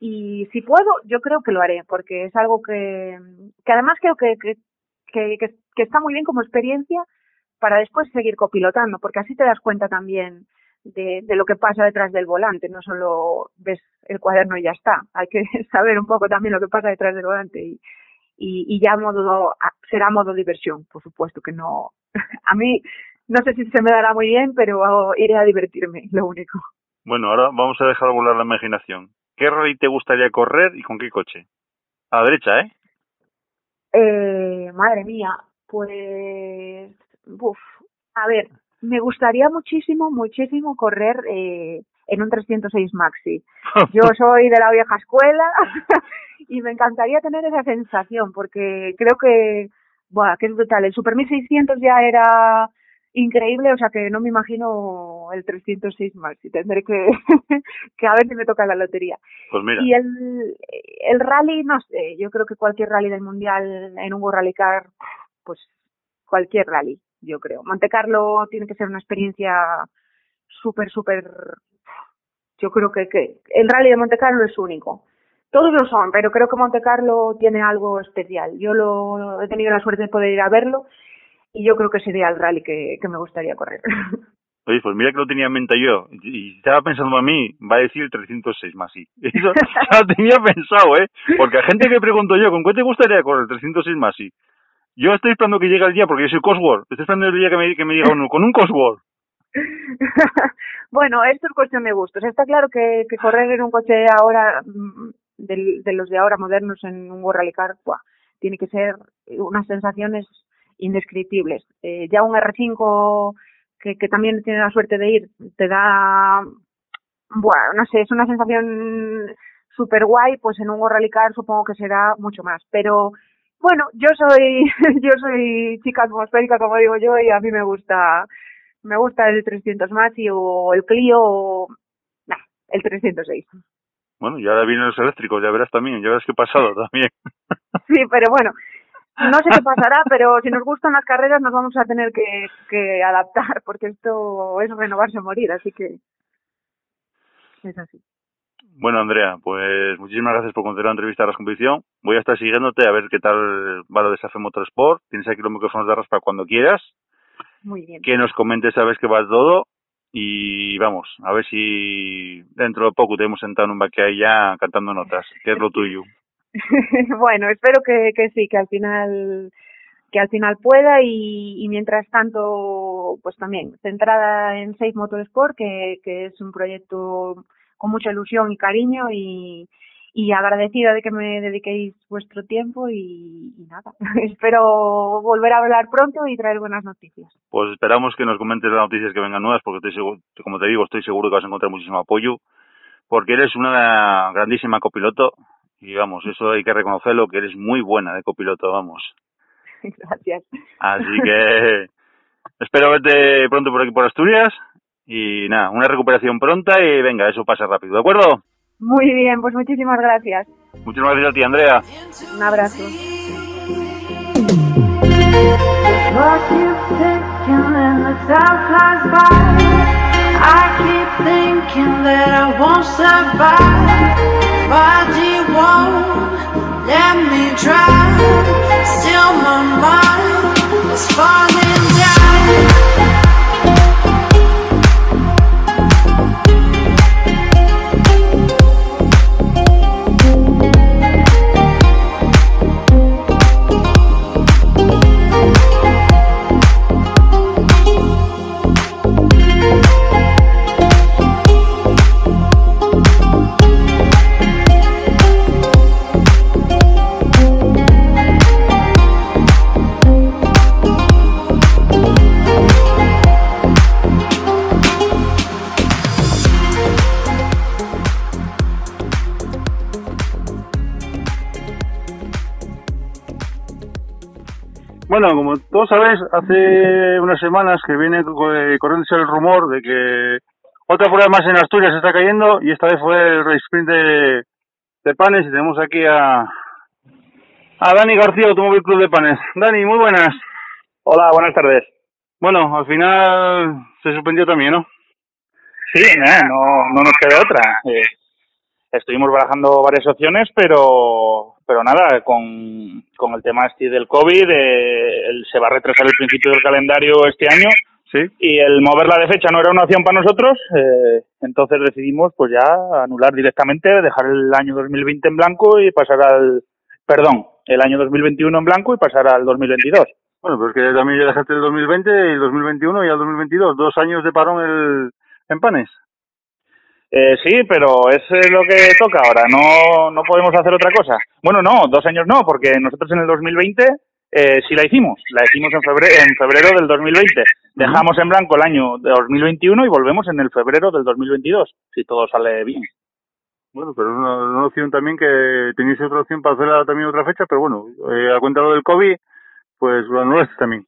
Y si puedo, yo creo que lo haré, porque es algo que, que además creo que, que, que, está muy bien como experiencia para después seguir copilotando, porque así te das cuenta también de, de, lo que pasa detrás del volante, no solo ves el cuaderno y ya está, hay que [LAUGHS] saber un poco también lo que pasa detrás del volante y, y, y ya modo, será modo diversión, por supuesto que no, [LAUGHS] a mí no sé si se me dará muy bien, pero iré a divertirme, lo único. Bueno, ahora vamos a dejar volar la imaginación. ¿Qué rally te gustaría correr y con qué coche? A la derecha, ¿eh? Eh, madre mía, pues, uf, a ver, me gustaría muchísimo, muchísimo correr eh, en un 306 Maxi. [LAUGHS] Yo soy de la vieja escuela [LAUGHS] y me encantaría tener esa sensación porque creo que, buah, que es brutal. El Super 1600 ya era increíble, o sea que no me imagino el 306 Maxi. Tendré que, [LAUGHS] que a ver si me toca la lotería. Pues mira. Y el, el rally, no sé, yo creo que cualquier rally del mundial en un Rally Car, pues cualquier rally yo creo. Monte Carlo tiene que ser una experiencia súper, súper. Yo creo que, que el rally de Monte Carlo es único. Todos lo son, pero creo que Monte Carlo tiene algo especial. Yo lo he tenido la suerte de poder ir a verlo y yo creo que sería el rally que, que me gustaría correr. [LAUGHS] Oye, pues mira que lo tenía en mente yo. Y estaba pensando a mí, va a decir el 306 más sí. [LAUGHS] Eso ya lo tenía pensado, ¿eh? Porque a gente que pregunto yo, ¿con qué te gustaría correr el 306 más sí? Yo estoy esperando que llegue el día, porque yo soy Cosworth. Estoy esperando el día que me, que me diga uno, con un Cosworth. [LAUGHS] bueno, esto es cuestión de gustos. Está claro que, que correr en un coche ahora, mm, de, de los de ahora modernos en un World Rally Car, buah, tiene que ser unas sensaciones indescriptibles. Eh, ya un R5 que, que también tiene la suerte de ir, te da, bueno, no sé, es una sensación super guay, pues en un World Rally Car supongo que será mucho más. Pero bueno, yo soy, [LAUGHS] yo soy chica atmosférica, como digo yo, y a mí me gusta, me gusta el 300 Maxi o el Clio o, nah, el 306. Bueno, y ahora vienen los eléctricos, ya verás también, ya verás qué pasado [LAUGHS] también. sí, pero bueno, no sé qué [LAUGHS] pasará, pero si nos gustan las carreras nos vamos a tener que, que adaptar, porque esto es renovarse o morir, así que es así. Bueno, Andrea, pues muchísimas gracias por conceder la entrevista a la competición. Voy a estar siguiéndote a ver qué tal va lo de Safe Motorsport. Tienes aquí los micrófonos de raspa cuando quieras. Muy bien. Que nos comentes a ver qué va todo. Y vamos, a ver si dentro de poco te hemos sentado en un ahí ya cantando notas, que es lo tuyo. [LAUGHS] bueno, espero que, que sí, que al final que al final pueda y, y mientras tanto, pues también centrada en Safe Motorsport, que, que es un proyecto con mucha ilusión y cariño y, y agradecida de que me dediquéis vuestro tiempo y, y, nada, [LAUGHS] espero volver a hablar pronto y traer buenas noticias. Pues esperamos que nos comentes las noticias que vengan nuevas porque estoy seguro, como te digo, estoy seguro que vas a encontrar muchísimo apoyo porque eres una grandísima copiloto y vamos, eso hay que reconocerlo, que eres muy buena de copiloto, vamos. [LAUGHS] Gracias. Así que espero verte pronto por aquí por Asturias y nada, una recuperación pronta y venga, eso pasa rápido, ¿de acuerdo? Muy bien, pues muchísimas gracias. Muchísimas gracias a ti, Andrea. Un abrazo. I keep thinking that I won't survive, but you won't let me drive. Still, my mind is falling Bueno, como todos sabéis, hace unas semanas que viene eh, corriéndose el rumor de que otra prueba más en Asturias se está cayendo y esta vez fue el race sprint de, de Panes y tenemos aquí a, a Dani García, Automóvil Club de Panes. Dani, muy buenas. Hola, buenas tardes. Bueno, al final se suspendió también, ¿no? Sí, no, no nos queda otra. Eh, estuvimos barajando varias opciones, pero pero nada, con, con el tema este del COVID, eh, se va a retrasar el principio del calendario este año Sí. y el moverla de fecha no era una opción para nosotros, eh, entonces decidimos pues ya anular directamente, dejar el año 2020 en blanco y pasar al, perdón, el año 2021 en blanco y pasar al 2022. Bueno, pues que también ya dejaste el 2020 y el 2021 y el 2022, dos años de parón el, en panes. Eh, sí, pero es eh, lo que toca ahora, no, no podemos hacer otra cosa. Bueno, no, dos años no, porque nosotros en el 2020 eh, sí la hicimos, la hicimos en febrero, en febrero del 2020. Dejamos en blanco el año de 2021 y volvemos en el febrero del 2022, si todo sale bien. Bueno, pero es una, una opción también que tenéis otra opción para hacer también otra fecha, pero bueno, eh, a cuenta lo del COVID, pues lo anulaste también.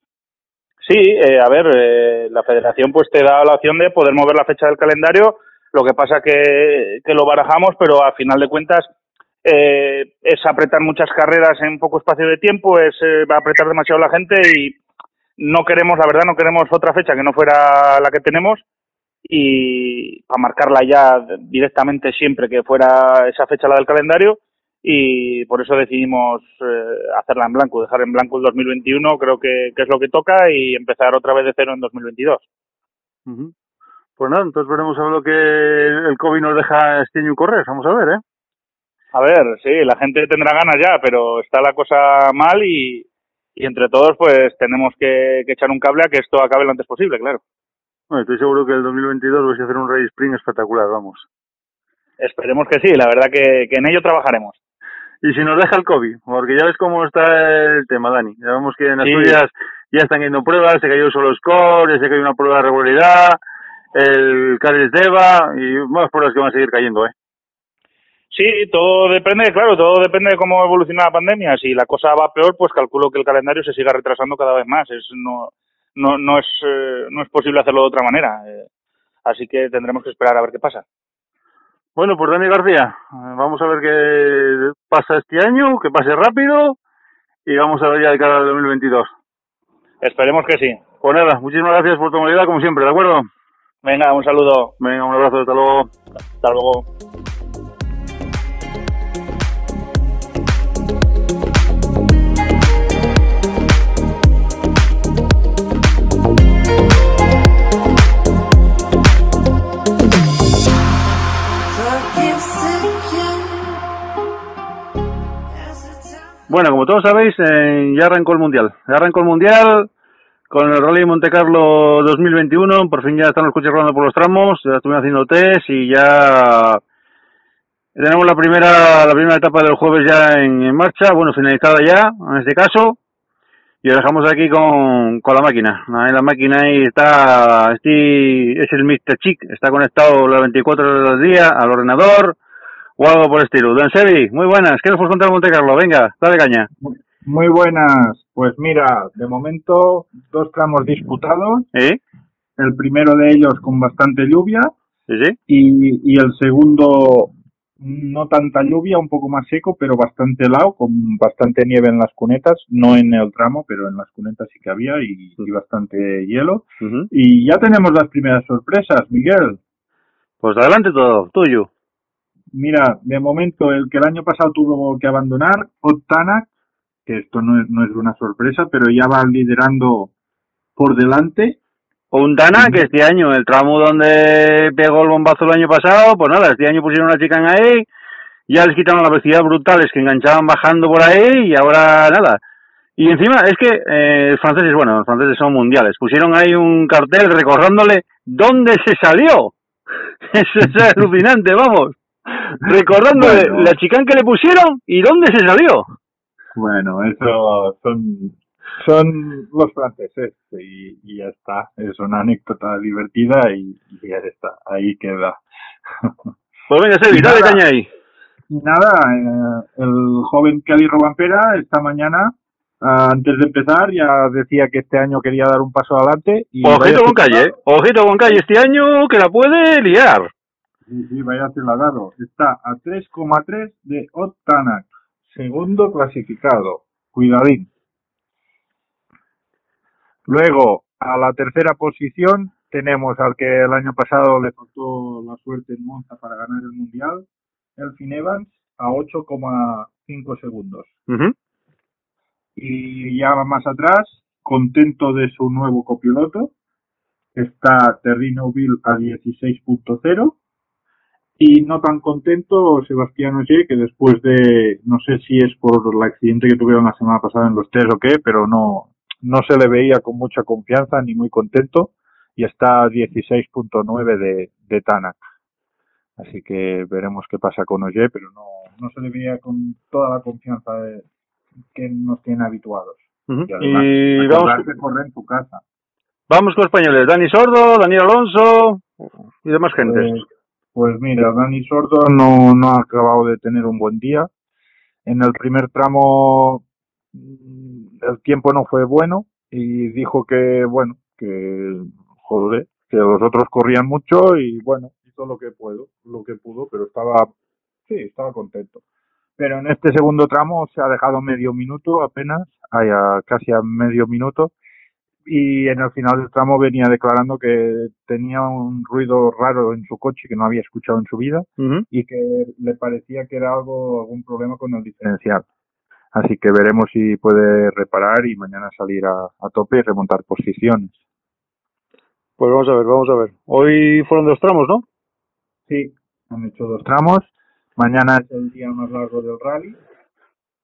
Sí, eh, a ver, eh, la federación pues te da la opción de poder mover la fecha del calendario, lo que pasa que, que lo barajamos, pero a final de cuentas eh, es apretar muchas carreras en poco espacio de tiempo, es eh, a apretar demasiado la gente y no queremos, la verdad, no queremos otra fecha que no fuera la que tenemos y para marcarla ya directamente siempre que fuera esa fecha la del calendario y por eso decidimos eh, hacerla en blanco, dejar en blanco el 2021, creo que, que es lo que toca y empezar otra vez de cero en 2022. Ujú. Pues nada, entonces veremos a ver lo que el COVID nos deja este año correr, vamos a ver, ¿eh? A ver, sí, la gente tendrá ganas ya, pero está la cosa mal y, y entre todos pues tenemos que, que echar un cable a que esto acabe lo antes posible, claro. Bueno, estoy seguro que el 2022 vais a hacer un Rally Spring espectacular, vamos. Esperemos que sí, la verdad que, que en ello trabajaremos. Y si nos deja el COVID, porque ya ves cómo está el tema, Dani. Ya vemos que en Sí. Asturias ya están yendo pruebas, se cayó solo score, ya se cayó una prueba de regularidad, el Caris Deva y más pruebas que van a seguir cayendo, ¿eh? Sí, todo depende, claro, todo depende de cómo evoluciona la pandemia. Si la cosa va peor, pues calculo que el calendario se siga retrasando cada vez más. Es, no, no, no, es, eh, no es posible hacerlo de otra manera. Eh, así que tendremos que esperar a ver qué pasa. Bueno, pues Dani García, eh, vamos a ver qué pasa este año, que pase rápido y vamos a ver ya de cara al 2022. Esperemos que sí. Pues nada, muchísimas gracias por tu movilidad, como siempre, ¿de acuerdo? Venga, un saludo. Venga, un abrazo, hasta luego. Hasta luego. Bueno, como todos sabéis, eh, ya arrancó el Mundial. Ya arrancó el Mundial con el Rally Monte Carlo 2021. Por fin ya están los coches rodando por los tramos. Ya estuvimos haciendo test y ya tenemos la primera la primera etapa del jueves ya en, marcha. Bueno, finalizada ya, en este caso. Y os dejamos aquí con, con la máquina. Ahí la máquina ahí está, este es el Mr. Chic, está conectado las 24 horas del día al ordenador o algo por el estilo. Don Sebi, muy buenas, ¿qué nos puedes contar Monte Carlo? Venga, dale caña. Muy buenas. Pues mira, de momento dos tramos disputados. ¿Eh? El primero de ellos con bastante lluvia ¿Sí, y, y el segundo no tanta lluvia, un poco más seco, pero bastante helado, con bastante nieve en las cunetas, no en el tramo, pero en las cunetas sí que había y, y bastante hielo. Y ya tenemos las primeras sorpresas, Miguel. Pues adelante todo, tuyo. Mira, de momento el que el año pasado tuvo que abandonar, Ottanak, que esto no es, no es una sorpresa, pero ya va liderando por delante. Un Dana que este año, el tramo donde pegó el bombazo el año pasado, pues nada, este año pusieron una chica en ahí, ya les quitaron la velocidad brutales que enganchaban bajando por ahí y ahora nada. Y encima es que eh, los franceses, bueno, los franceses son mundiales, pusieron ahí un cartel recordándole dónde se salió. [LAUGHS] Eso es alucinante, vamos. Recordándole Bueno. la chicán que le pusieron y dónde se salió. Bueno, eso son, son los franceses y, y ya está. Es una anécdota divertida y, y ya está. Ahí queda. [LAUGHS] Pues venga, Sebi, dale caña ahí. Nada, eh, el joven Kelly Robampera esta mañana, antes de empezar, ya decía que este año quería dar un paso adelante. Y Ojito vaya con calle, ¿eh? ojito con calle este año que la puede liar. Sí, sí, vaya se la ha dado. Está a 3,3 de Ottanak, segundo clasificado. Cuidadín. Luego, A la tercera posición tenemos al que el año pasado le faltó la suerte en Monza para ganar el Mundial, Elfin Evans, a 8,5 segundos. Y ya más atrás, contento de su nuevo copiloto, está Terrino Bill a 16.0 y no tan contento Sebastián Oye, que después de, no sé si es por el accidente que tuvieron la semana pasada en los test o qué, pero no, no se le veía con mucha confianza ni muy contento y está a 16.9 de, de Tanak. Así que veremos qué pasa con Oye, pero no, no se le veía con toda la confianza que nos tiene habituados. Y, además, y vamos, correr en tu casa. vamos con españoles. Dani Sordo, Daniel Alonso y demás gente. Pues, pues mira, Dani Sordo no, no ha acabado de tener un buen día. En el primer tramo mm, el tiempo no fue bueno y dijo que, bueno, que, joder, que los otros corrían mucho y bueno, hizo lo que puedo, lo que pudo, pero estaba, sí, estaba contento. Pero en este segundo tramo se ha dejado medio minuto apenas, a- casi a medio minuto, y en el final del tramo venía declarando que tenía un ruido raro en su coche que no había escuchado en su vida y que le parecía que era algo algún problema con el diferencial. Así que veremos si puede reparar y mañana salir a, a tope y remontar posiciones. Pues vamos a ver, vamos a ver. Hoy fueron dos tramos, ¿no? Sí, han hecho dos tramos. Mañana es el día más largo del rally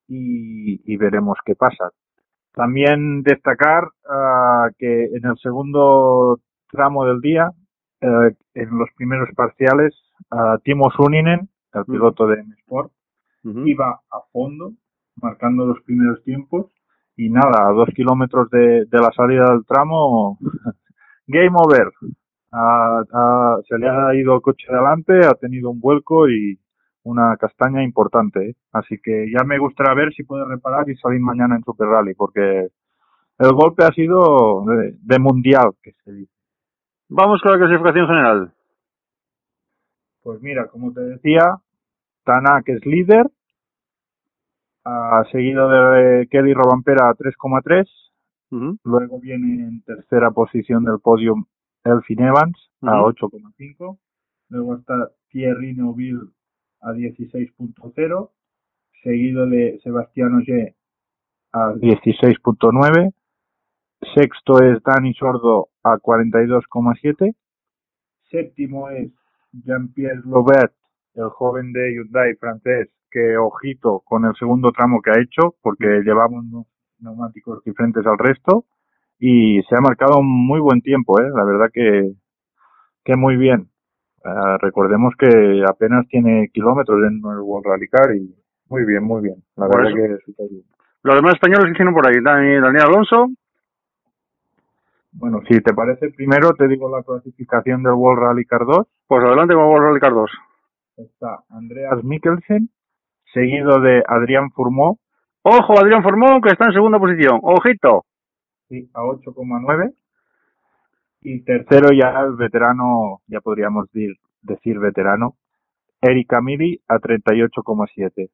y, y veremos qué pasa. También destacar ah, que en el segundo tramo del día, eh, en los primeros parciales, ah, Timo Suninen, el piloto de M-Sport, iba a fondo, marcando los primeros tiempos, y nada, a dos kilómetros de, de la salida del tramo, [LAUGHS] game over. Ah, se le ha ido el coche delante, ha tenido un vuelco y una castaña importante. ¿eh? Así que ya me gustaría ver si puede reparar y salir mañana en Super Rally, porque el golpe ha sido de, de mundial, que se dice. Vamos con la clasificación general. Pues mira, como te decía, Tanak es líder, ah, seguido de Kelly Robampera a 3,3, Ujú. luego viene en tercera posición del podio Elfin Evans a Ujú. 8,5, luego está Thierry Neuville a 16.0, seguido de Sebastián Ogier a 16.9, sexto es Dani Sordo a 42,7, séptimo es Jean-Pierre Lobert, el joven de Hyundai francés, que ojito con el segundo tramo que ha hecho, porque llevaba unos neumáticos diferentes al resto, y se ha marcado un muy buen tiempo, ¿eh? la verdad que, que muy bien. Ah, recordemos que apenas tiene kilómetros en el World Rally Car y muy bien, muy bien. La Por verdad eso. que súper bien. Los demás españoles que hicieron por ahí. Dani, Daniel Alonso. Bueno, si te parece, primero te digo la clasificación del World Rally Car 2. Pues adelante con World Rally Car 2. Está Andreas Mikkelsen, seguido de Adrián Fourmont, Ojo, Adrián Formón, que está en segunda posición. Ojito. sí, a 8,9. Y tercero ya el veterano, ya podríamos dir- decir veterano, Eric Amiri a 38,7.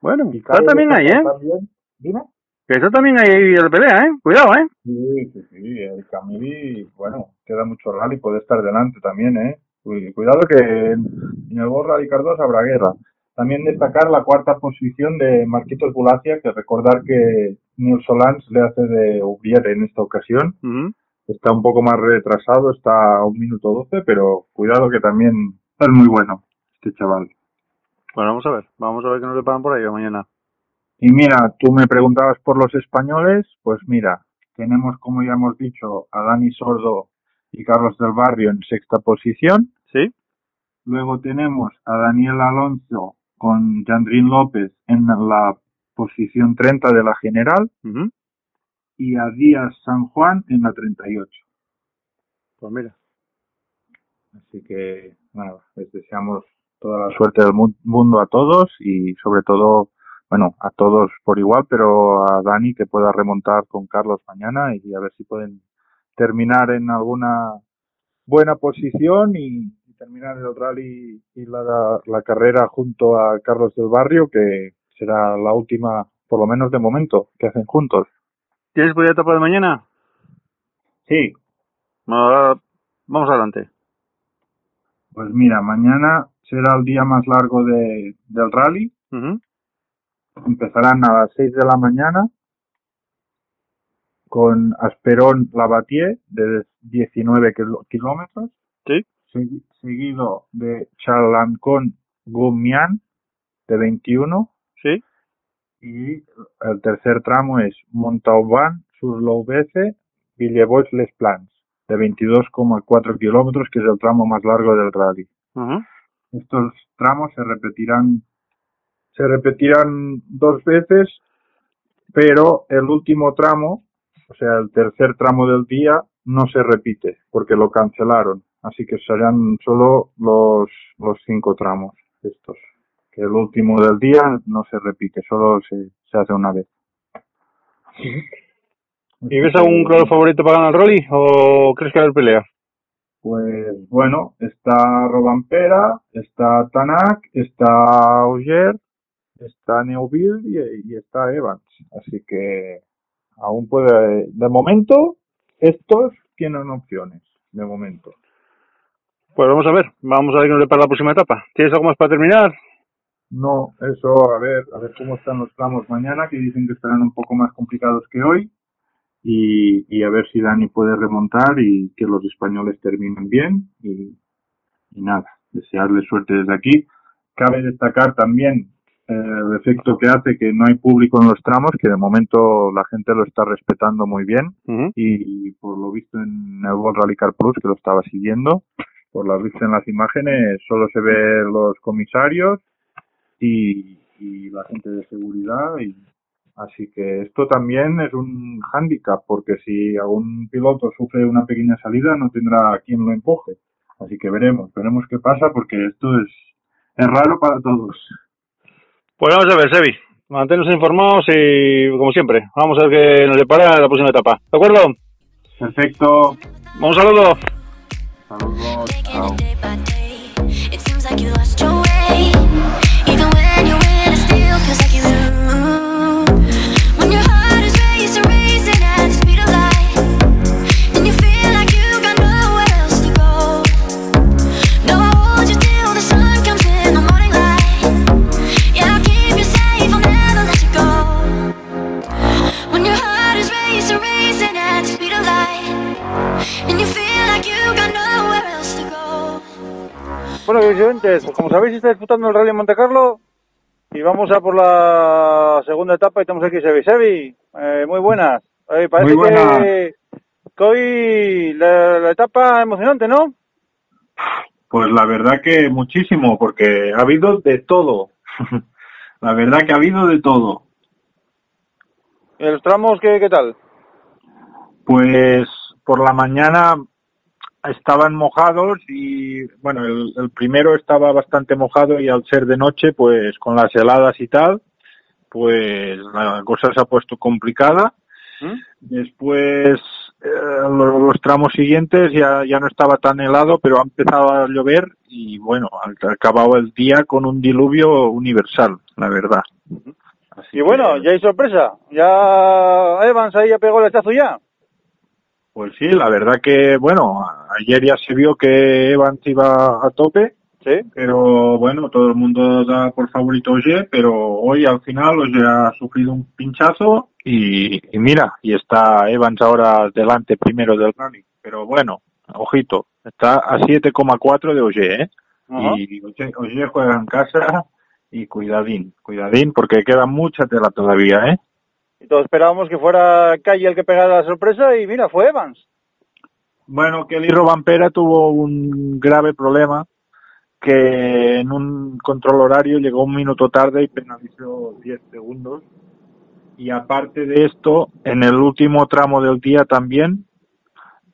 Bueno, Y está cabe también ahí, ¿eh? también- Dime. Que está también ahí en la pelea, ¿eh? Cuidado, ¿eh? Sí, sí, sí, el Camiri, bueno, queda mucho rally, puede estar delante también, ¿eh? Cu- Cuidado que en, el World Rally Car 2 habrá guerra. También destacar la cuarta posición de Marquitos Bulacia, que recordar que Neil Solans le hace de Ubrier en esta ocasión. Está un poco más retrasado, está a un minuto 12, pero cuidado que también es muy bueno este chaval. Bueno, vamos a ver. Vamos a ver qué nos deparan por ahí mañana. Y mira, tú me preguntabas por los españoles, pues mira, tenemos como ya hemos dicho a Dani Sordo y Carlos del Barrio en sexta posición. ¿Sí? Luego tenemos a Daniel Alonso con Jandrín López en la posición 30 de la general. Y a Díaz San Juan en la 38. Pues mira. Así que nada, les deseamos toda la suerte del mu- mundo a todos y sobre todo, bueno, a todos por igual, pero a Dani que pueda remontar con Carlos mañana y a ver si pueden terminar en alguna buena posición y, y terminar el rally y la, la carrera junto a Carlos del Barrio, que será la última, por lo menos de momento, que hacen juntos. ¿Tienes por ahí etapa de mañana? Sí. Bueno, vamos adelante. Pues mira, mañana será el día más largo de, del rally. Empezarán a las 6 de la mañana con Asperón Lavatier de 19 kilo- kilómetros, Sí. segui- seguido de Chalancon Gumian de 21 Sí. Y el tercer tramo es Montauban sur Louvece Villebois Les Plans de 22,4 kilómetros que es el tramo más largo del rally. Estos tramos se repetirán se repetirán dos veces, pero el último tramo, o sea, el tercer tramo del día, no se repite porque lo cancelaron. Así que serán solo los, los cinco tramos estos. Que el último del día no se repite, solo se, se hace una vez. ¿Y ves algún claro favorito para ganar el rally o crees que va a haber pelea? Pues bueno, está Robampera, está Tanak, está Auger, está Neuville y, y está Evans. Así que aún puede, de momento, estos tienen opciones, de momento. Pues vamos a ver, vamos a ver qué nos depara la próxima etapa. ¿Tienes algo más para terminar? No, eso, a ver, a ver cómo están los tramos mañana, que dicen que estarán un poco más complicados que hoy. Y, y a ver si Dani puede remontar y que los españoles terminen bien. Y, y nada, desearle suerte desde aquí. Cabe destacar también eh, el efecto que hace que no hay público en los tramos, que de momento la gente lo está respetando muy bien. Ujú. Y, por lo visto en el World Rally Car Plus, que lo estaba siguiendo, por lo visto en las imágenes, solo se ve los comisarios y, y la gente de seguridad y así que esto también es un hándicap porque si algún piloto sufre una pequeña salida no tendrá quien lo empuje así que veremos veremos qué pasa porque esto es es raro para todos Pues vamos a ver, Sebi. Manténnos informados y, como siempre, vamos a ver qué nos depara la próxima etapa. ¿De acuerdo? perfecto Un saludo. saludos chao. Bueno, oyentes, pues como sabéis, está disputando el Rally Monte Carlo y vamos a por la segunda etapa y tenemos aquí Sebi. Sebi, eh, muy buenas. Eh, parece Muy buenas. que, que hoy la, la etapa emocionante, ¿no? Pues la verdad que muchísimo, porque ha habido de todo. [LAUGHS] la verdad que ha habido de todo. ¿Y los tramos qué, qué tal? Pues por la mañana estaban mojados y bueno, el, el primero estaba bastante mojado y al ser de noche, pues con las heladas y tal, pues la cosa se ha puesto complicada. ¿Mm? Después eh, lo- los, tramos siguientes ya, ya no estaba tan helado, pero ha empezado a llover y bueno, ha acabado el día con un diluvio universal, la verdad. Así Y bueno, que- ya hay sorpresa. Ya Evans ahí ya pegó el hachazo ya. Pues sí, la verdad que, bueno, ayer ya se vio que Evans iba a tope, Sí. pero bueno, todo el mundo da por favorito a Ogier, pero hoy al final Ogier ha sufrido un pinchazo y, y mira, y está Evans ahora delante primero del rally. Pero bueno, ojito, está a 7,4 de Ogier, ¿eh? Ajá. Y Ogier, Ogier juega en casa y cuidadín, cuidadín, porque queda mucha tela todavía, ¿eh? Y todos esperábamos que fuera Calle el que pegara la sorpresa y mira, fue Evans. Bueno, Kelly Robampera tuvo un grave problema que en un control horario llegó un minuto tarde y penalizó 10 segundos. Y aparte de esto, en el último tramo del día también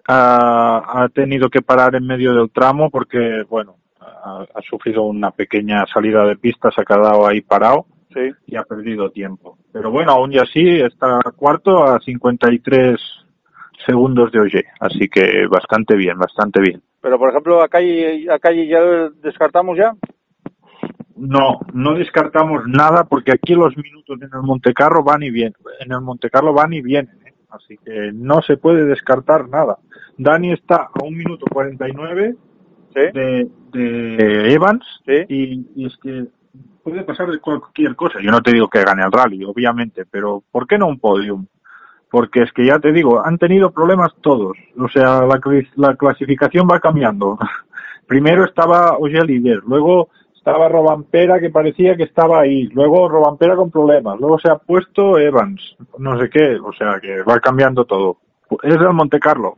ha tenido que parar en medio del tramo porque, bueno, ha, ha sufrido una pequeña salida de pista, se ha quedado ahí parado Sí. y ha perdido tiempo. Pero bueno, aún y así está cuarto a 53 segundos de Oye, así que bastante bien, bastante bien. Pero por ejemplo, a Calle, a Calle ya descartamos ya. No, no descartamos nada porque aquí los minutos en el Montecarlo van y vienen, en el Montecarlo van y vienen. ¿eh? así que no se puede descartar nada. Dani está a un minuto 49 ¿Sí? de, de Evans Sí. y, y es que puede pasar de cualquier cosa. Yo no te digo que gane el rally, obviamente, pero ¿por qué no un podium? Porque es que ya te digo, han tenido problemas todos. O sea, la, la clasificación va cambiando. [LAUGHS] Primero estaba Oye líder, luego estaba Robampera que parecía que estaba ahí, luego Robampera con problemas, luego se ha puesto Evans, no sé qué, o sea que va cambiando todo. Es el Monte Carlo.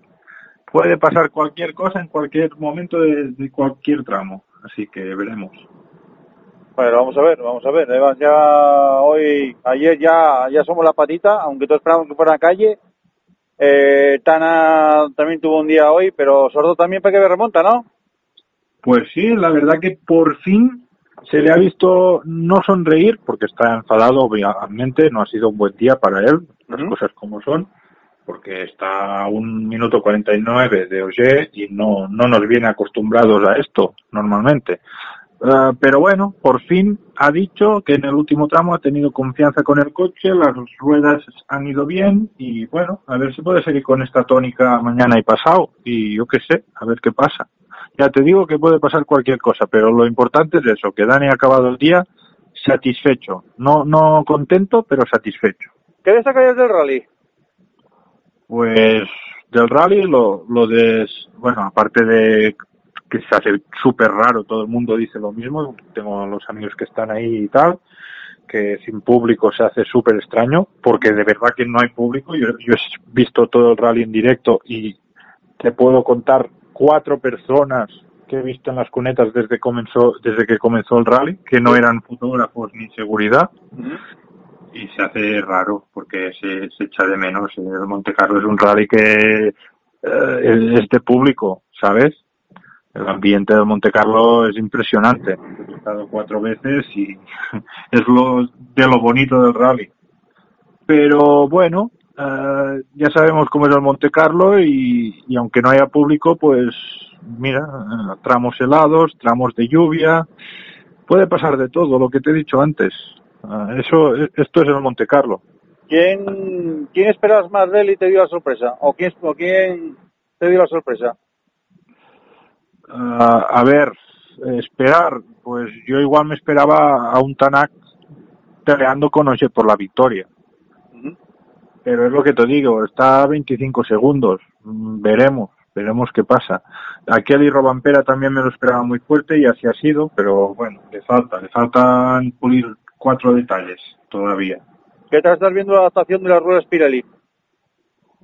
Puede pasar cualquier cosa en cualquier momento de cualquier tramo, así que veremos. Bueno, vamos a ver, vamos a ver. Evans ya hoy, ayer ya, ya somos la patita, aunque todos esperamos que fuera a calle. Eh, Tana también tuvo un día hoy, pero Sordo también para que remonta, ¿no? Pues sí, la verdad que por fin se le ha visto no sonreír, porque está enfadado, obviamente, no ha sido un buen día para él, las cosas como son, porque está a un minuto 49 de Ogier y no, no nos viene acostumbrados a esto normalmente. Ah, pero bueno, por fin ha dicho que en el último tramo ha tenido confianza con el coche, las ruedas han ido bien y bueno, a ver si puede seguir con esta tónica mañana y pasado y yo qué sé, a ver qué pasa. Ya te digo que puede pasar cualquier cosa, pero lo importante es eso, que Dani ha acabado el día satisfecho, no no contento, pero satisfecho. ¿Qué destacarías del rally? Pues del rally lo, lo de, bueno, aparte de que se hace súper raro, todo el mundo dice lo mismo, tengo los amigos que están ahí y tal, que sin público se hace súper extraño, porque de verdad que no hay público, yo, yo he visto todo el rally en directo y te puedo contar cuatro personas que he visto en las cunetas desde comenzó, desde que comenzó el rally, que no eran fotógrafos ni seguridad, y se hace raro porque se, se echa de menos. El Monte Carlo es un rally que eh, es de público, ¿sabes? El ambiente del Monte Carlo es impresionante. He estado cuatro veces y [LAUGHS] es lo de lo bonito del rally. Pero bueno, eh, ya sabemos cómo es el Monte Carlo y, y aunque no haya público, pues mira, eh, tramos helados, tramos de lluvia, puede pasar de todo, lo que te he dicho antes. Ah, eso, esto es el Monte Carlo. ¿Quién, quién esperas más de él y te dio la sorpresa? ¿O quién, o quién te dio la sorpresa? Ah, a ver, esperar, pues yo igual me esperaba a un Tanak peleando con Oye por la victoria. Pero es lo que te digo, está a 25 segundos. Mm, Veremos, veremos qué pasa. A Kelly Robampera también me lo esperaba muy fuerte y así ha sido, pero bueno, le falta, le faltan pulir cuatro detalles todavía. ¿Qué tal estás viendo la adaptación de las ruedas Pirelli?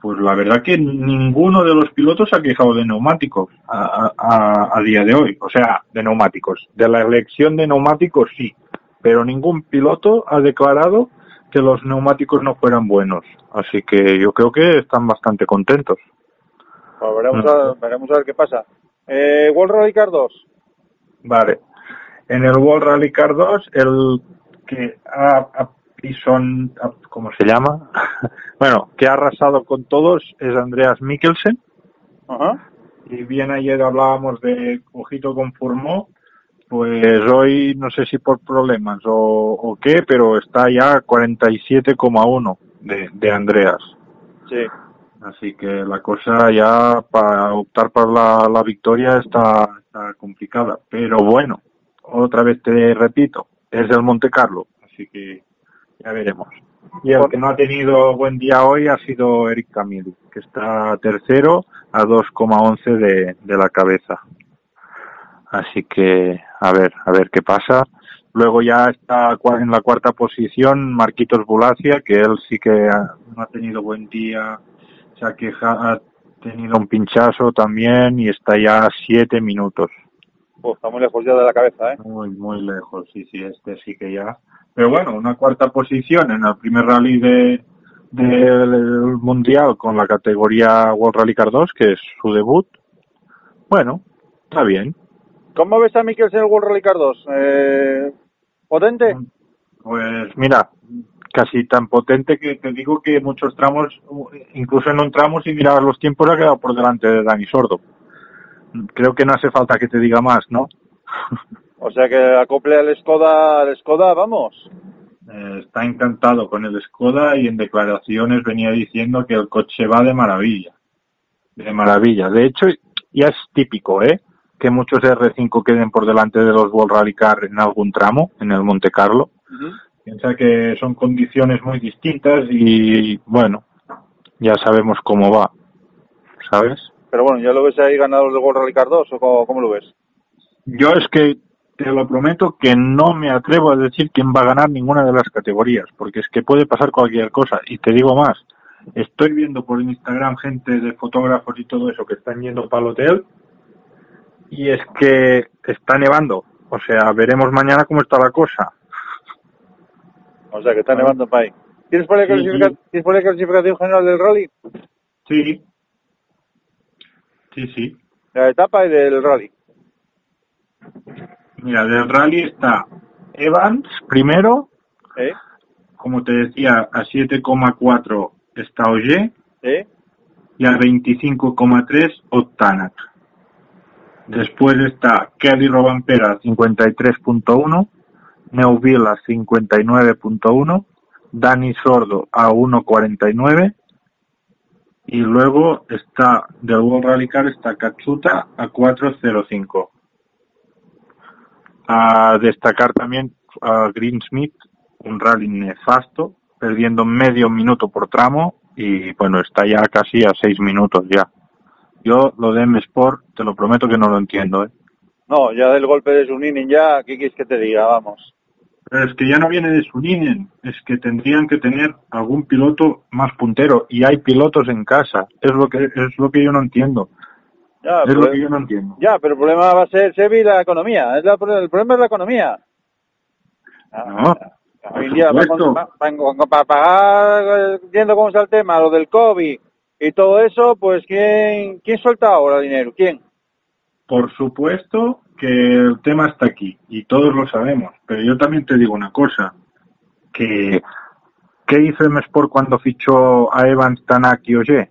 Pues la verdad que ninguno de los pilotos ha quejado de neumáticos a, a- a día de hoy. O sea, de neumáticos. De la elección de neumáticos sí. Pero ningún piloto ha declarado que los neumáticos no fueran buenos. Así que yo creo que están bastante contentos. Pues veremos, a, veremos a ver qué pasa. Eh, World Rally Car 2. Vale. En el World Rally Car 2, el que ha, ha ha- ¿cómo se llama? [LAUGHS] bueno, que ha arrasado con todos es Andreas Mikkelsen. Ajá. Y bien ayer hablábamos de Ojito conformó, pues hoy no sé si por problemas o, o qué, pero está ya 47,1 de, de Andreas. Sí. Así que la cosa ya para optar por la, la victoria está, está complicada. Pero bueno, otra vez te repito, es el Monte Carlo, así que ya veremos. Y el que no ha tenido buen día hoy ha sido Eric Camille, que está tercero a 2,11 de, de la cabeza. Así que a ver, a ver qué pasa. Luego ya está en la cuarta posición Marquitos Bulacia, que él sí que ha- no ha tenido buen día, se ha quejado, ha tenido un pinchazo también y está ya a siete minutos. Está muy lejos ya de la cabeza, ¿eh? Muy, muy lejos, sí, sí, este sí que ya. Pero bueno, una cuarta posición en el primer rally de del mundial con la categoría World Rally Car 2, que es su debut. Bueno, está bien. ¿Cómo ves a Mikkelsen en el World Rally Car 2? Eh, ¿Potente? Pues mira, casi tan potente que te digo que muchos tramos, incluso en un tramo si mirabas los tiempos ha quedado por delante de Dani Sordo. Creo que no hace falta que te diga más, ¿no? [LAUGHS] O sea que acople al Skoda, al Skoda, vamos. eh, está encantado con el Skoda y en declaraciones venía diciendo que el coche va de maravilla. De maravilla. De hecho, ya es típico, ¿eh? Que muchos R5 queden por delante de los World Rally Car en algún tramo, en el Monte Carlo. Piensa que son condiciones muy distintas y, bueno, ya sabemos cómo va. ¿Sabes? Pero bueno, ¿ya lo ves ahí ganador del World Rally Car 2 o cómo, cómo lo ves? Yo es que te lo prometo que no me atrevo a decir quién va a ganar ninguna de las categorías, porque es que puede pasar cualquier cosa. Y te digo más, estoy viendo por Instagram gente de fotógrafos y todo eso que están yendo para el hotel y es que está nevando. O sea, veremos mañana cómo está la cosa. O sea, que está nevando para ahí. ¿Tienes por ahí, Sí, clasifica- sí. ¿Tienes por ahí clasificación general del rally? Sí. Sí, sí. La etapa y del rally. Mira, del rally está Evans primero, ¿Eh? como te decía, a 7,4 está Oye ¿Eh? y a 25,3 Octanac. Después está Kelly Robampera 53.1, Neuville a 59.1, Dani Sordo a 1.49 y luego está del World Rally Car está Katsuta a 4.05. A destacar también a Greensmith, un rally nefasto, perdiendo medio minuto por tramo y bueno, está ya casi a seis minutos ya. Yo lo de M-Sport, te lo prometo que no lo entiendo, ¿eh? No, ya del golpe de Suninin ya, ¿qué quieres que te diga? Vamos. Pero es que ya no viene de Suninen, es que tendrían que tener algún piloto más puntero y hay pilotos en casa, es lo que es lo que yo no entiendo, Ya, es pero, lo que yo no entiendo. ya, pero el problema va a ser Sebi y la economía. Es la- el problema es la economía. Ah, No, Hoy en día, por para, pagar, viendo cómo está el tema, lo del COVID y todo eso, pues ¿quién, quién suelta ahora dinero? ¿Quién? Por supuesto que el tema está aquí y todos lo sabemos, pero yo también te digo una cosa, que ¿qué hizo M-Sport cuando fichó a Evans, Tanak y Oye?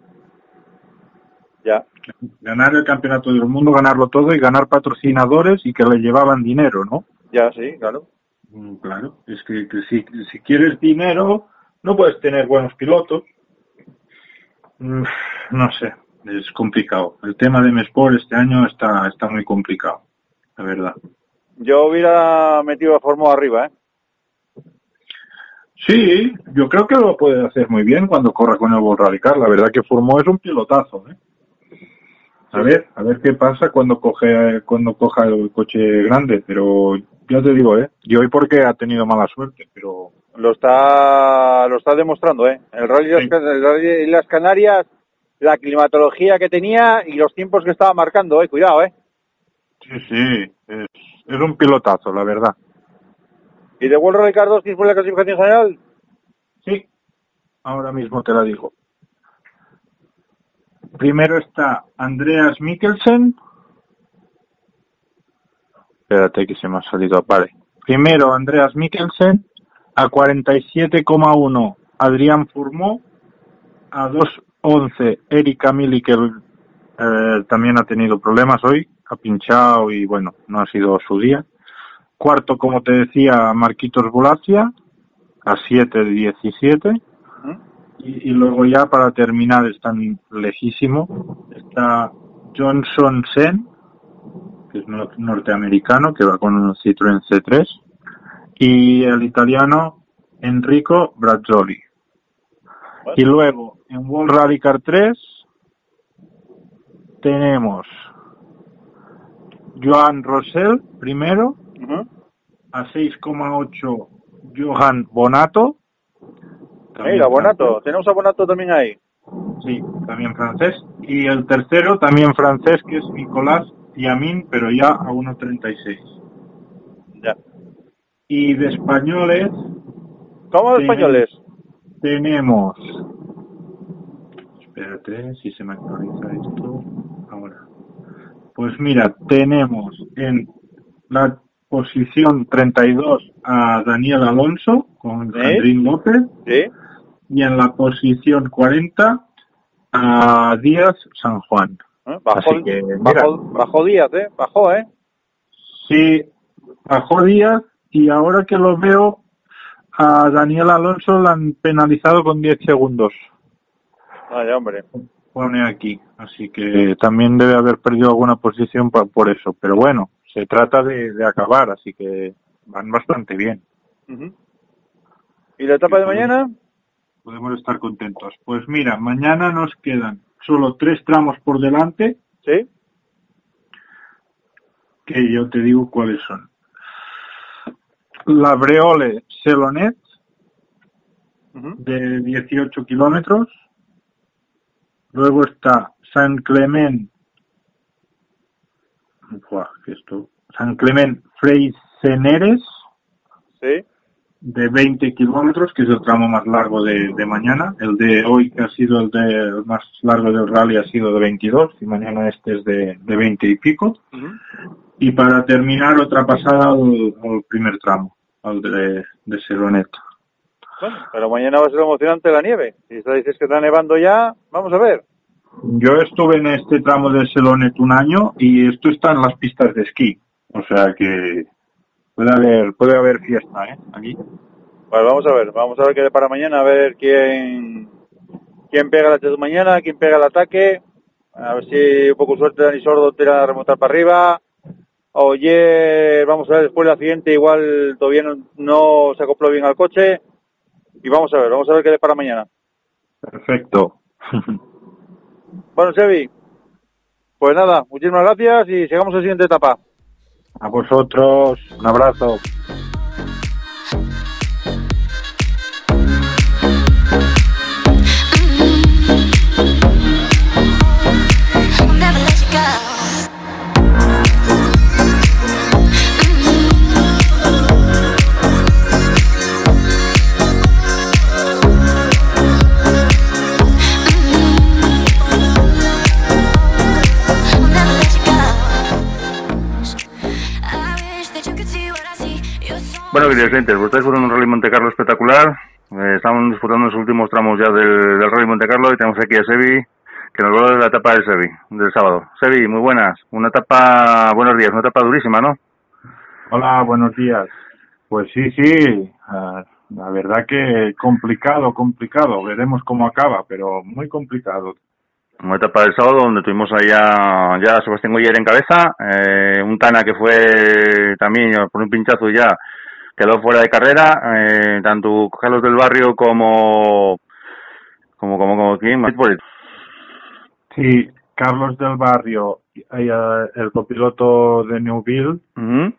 Ganar el campeonato del mundo, ganarlo todo y ganar patrocinadores y que le llevaban dinero, ¿no? Ya, sí, claro. Mm, Claro, es que, que si, si quieres dinero, no puedes tener buenos pilotos. Mm, No sé, es complicado. El tema de M-Sport este año está, está muy complicado, la verdad. Yo hubiera metido a Fórmula arriba, ¿eh? Sí, yo creo que lo puede hacer muy bien cuando corra con el World Rally Car. La verdad que formó es un pilotazo, ¿eh? A ver, a ver qué pasa cuando coge cuando coja el coche grande, pero ya te digo, ¿eh? Y hoy porque ha tenido mala suerte, pero Lo está, lo está demostrando, ¿eh? El rally, de las Sí. Can- el rally de las Canarias, la climatología que tenía y los tiempos que estaba marcando, ¿eh? Cuidado, ¿eh? sí, sí, es, es un pilotazo, la verdad. ¿Y de Car 2 quién fue la clasificación general? Sí, ahora mismo te la digo. Primero está Andreas Mikkelsen. Espérate que se me ha salido, vale. Primero Andreas Mikkelsen, a 47,1 Adrián Fourmont, a 2,11 Erika Mili, que eh, también ha tenido problemas hoy, ha pinchado y bueno, no ha sido su día. Cuarto, como te decía, Marquitos Bulacia, a 7 de 17. Y, y luego ya para terminar están lejísimo. Está Johnson Sen, que es nor- norteamericano, que va con un Citroën C3. Y el italiano Enrico Brazzoli. Y luego en World Rally Car 3 tenemos Joan Rosell primero, Ujú. a 6,8 Johan Bonato. Mira, Bonato. Tenemos a Bonato también ahí. Sí, también francés. Y el tercero, también francés, que es Nicolás Yamin, pero ya a 1.36. Ya. Y de españoles ¿Cómo Sí. españoles? tenemos... Espérate, si se me actualiza esto. Ahora. Pues mira, tenemos en la posición 32 a Daniel Alonso con ¿Sí? López. Sí. Y en la posición 40 a Díaz San Juan. ¿Eh? Bajó, Así que, bajó, bajó Díaz, ¿eh? Bajó, ¿eh? Sí, bajó Díaz y ahora que lo veo, a Daniel Alonso le han penalizado con 10 segundos. Vaya, hombre. Pone aquí. Así que también debe haber perdido alguna posición pa- por eso. Pero bueno, se trata de, de acabar, así que van bastante bien. ¿Y la etapa de mañana? Podemos estar contentos. Pues mira, mañana nos quedan solo tres tramos por delante, Sí. que yo te digo cuáles son. La Breole Selonet, de 18 kilómetros. Luego está San Clement, ¿qué esto? San Clement Freixeneres, Sí. De 20 kilómetros, que es el tramo más largo de, de mañana. El de hoy, que ha sido el, de, el más largo del rally, ha sido de 22, y mañana este es de, de 20 y pico. Y para terminar, otra pasada al, al primer tramo, al de, de Seronet. Bueno, pero mañana va a ser emocionante la nieve. Si dices que está nevando ya, vamos a ver. Yo estuve en este tramo de Selonet un año y esto está en las pistas de esquí. O sea que puede haber, puede haber fiesta, ¿eh? Aquí. Bueno, vamos a ver, vamos a ver qué para mañana, a ver quién quién pega la de mañana, quién pega el ataque, a ver si un poco suerte Dani Sordo tira a remontar para arriba. Oye, vamos a ver después el accidente, igual todavía no, no se acopló bien al coche. Y vamos a ver, vamos a ver qué para mañana. Perfecto. [LAUGHS] Bueno, Sebi, pues nada, muchísimas gracias y sigamos a la siguiente etapa. A vosotros, un abrazo. Bueno, queridos oyentes, ustedes fueron un Rally Monte Carlo espectacular. Eh, estamos disputando los últimos tramos ya del, del Rally Monte Carlo y tenemos aquí a Sebi, que nos habla de la etapa del Sebi, del sábado. Sebi, muy buenas. Una etapa, buenos días, una etapa durísima, ¿no? Hola, buenos días. Pues sí, sí, ah, la verdad que complicado, complicado. Veremos cómo acaba, pero muy complicado. Una etapa del sábado donde tuvimos allá ya a Sebastián Goyer en cabeza, eh, un Tana que fue también por un pinchazo ya quedó fuera de carrera, eh, tanto Carlos del Barrio como como como como quién Sí, Carlos del Barrio, ah, el copiloto de Newville, Ujú,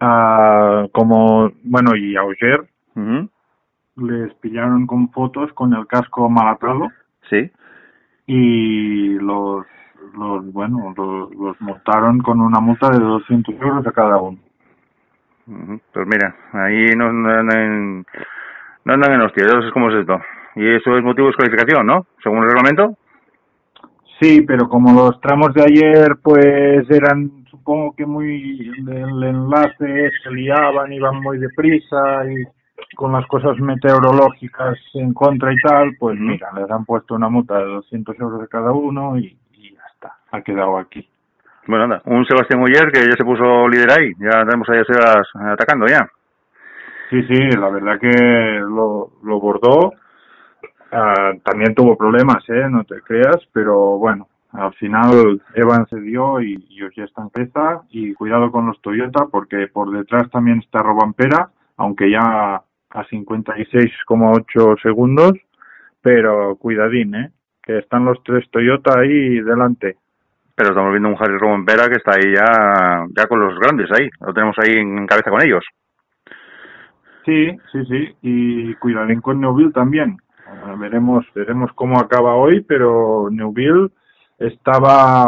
ah, como, bueno, y Auger, les pillaron con fotos con el casco mal atado sí. Y los, los bueno, los, los multaron con una multa de 200 euros a cada uno. Pues mira, ahí no no andan, no andan en hostia, eso es como es esto. Y eso es motivo de descalificación, ¿no? Según el reglamento. Sí, pero como los tramos de ayer pues eran supongo que muy el enlace se liaban, iban muy deprisa y con las cosas meteorológicas en contra y tal, pues mira, les han puesto una multa de 200 euros a cada uno y, y ya está, ha quedado aquí. Bueno, anda, un Sebastián Uller que ya se puso líder ahí, ya tenemos a Sebas atacando ya. Sí, sí, la verdad que lo, bordó. Ah, también tuvo problemas, ¿eh? No te creas, pero bueno, al final Evan se dio y, y ya está en peza. Y cuidado con los Toyota porque por detrás también está Robampera, aunque ya a 56,8 segundos, pero cuidadín, ¿eh? Que están los tres Toyota ahí delante. Pero estamos viendo un Harry Rompera que está ahí ya, ya con los grandes ahí, lo tenemos ahí en cabeza con ellos. Sí, sí, sí, y cuidadín con Newville también. Ah, veremos, veremos cómo acaba hoy, pero Newville estaba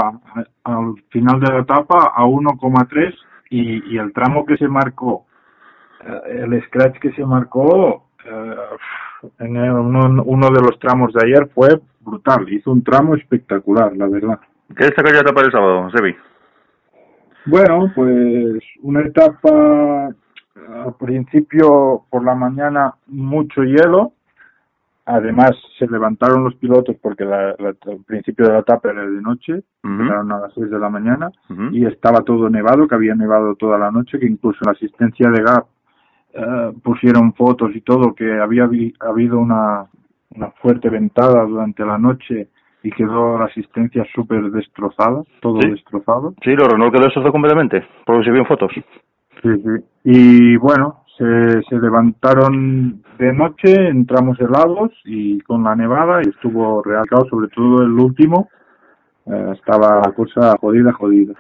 al final de la etapa a 1,3 y, y el tramo que se marcó, eh, el scratch que se marcó eh, en uno de los tramos de ayer fue brutal, hizo un tramo espectacular, la verdad. ¿Qué destaca ya etapa del sábado, Sebi? Bueno, pues una etapa al principio por la mañana mucho hielo. Además se levantaron los pilotos porque la, la- el principio de la etapa era de noche, empezaron a las 6 de la mañana y estaba todo nevado, que había nevado toda la noche, que incluso la asistencia de GAP eh, pusieron fotos y todo, que había habi- habido una, una fuerte ventada durante la noche y quedó la asistencia súper destrozada, todo Sí. destrozado. Sí, lo Renault quedó destrozado completamente, por lo que se vio en fotos. Sí, sí. Y bueno, se, se levantaron de noche, entramos helados y con la nevada y estuvo realcado, sobre todo el último, eh, estaba la cosa jodida, jodida.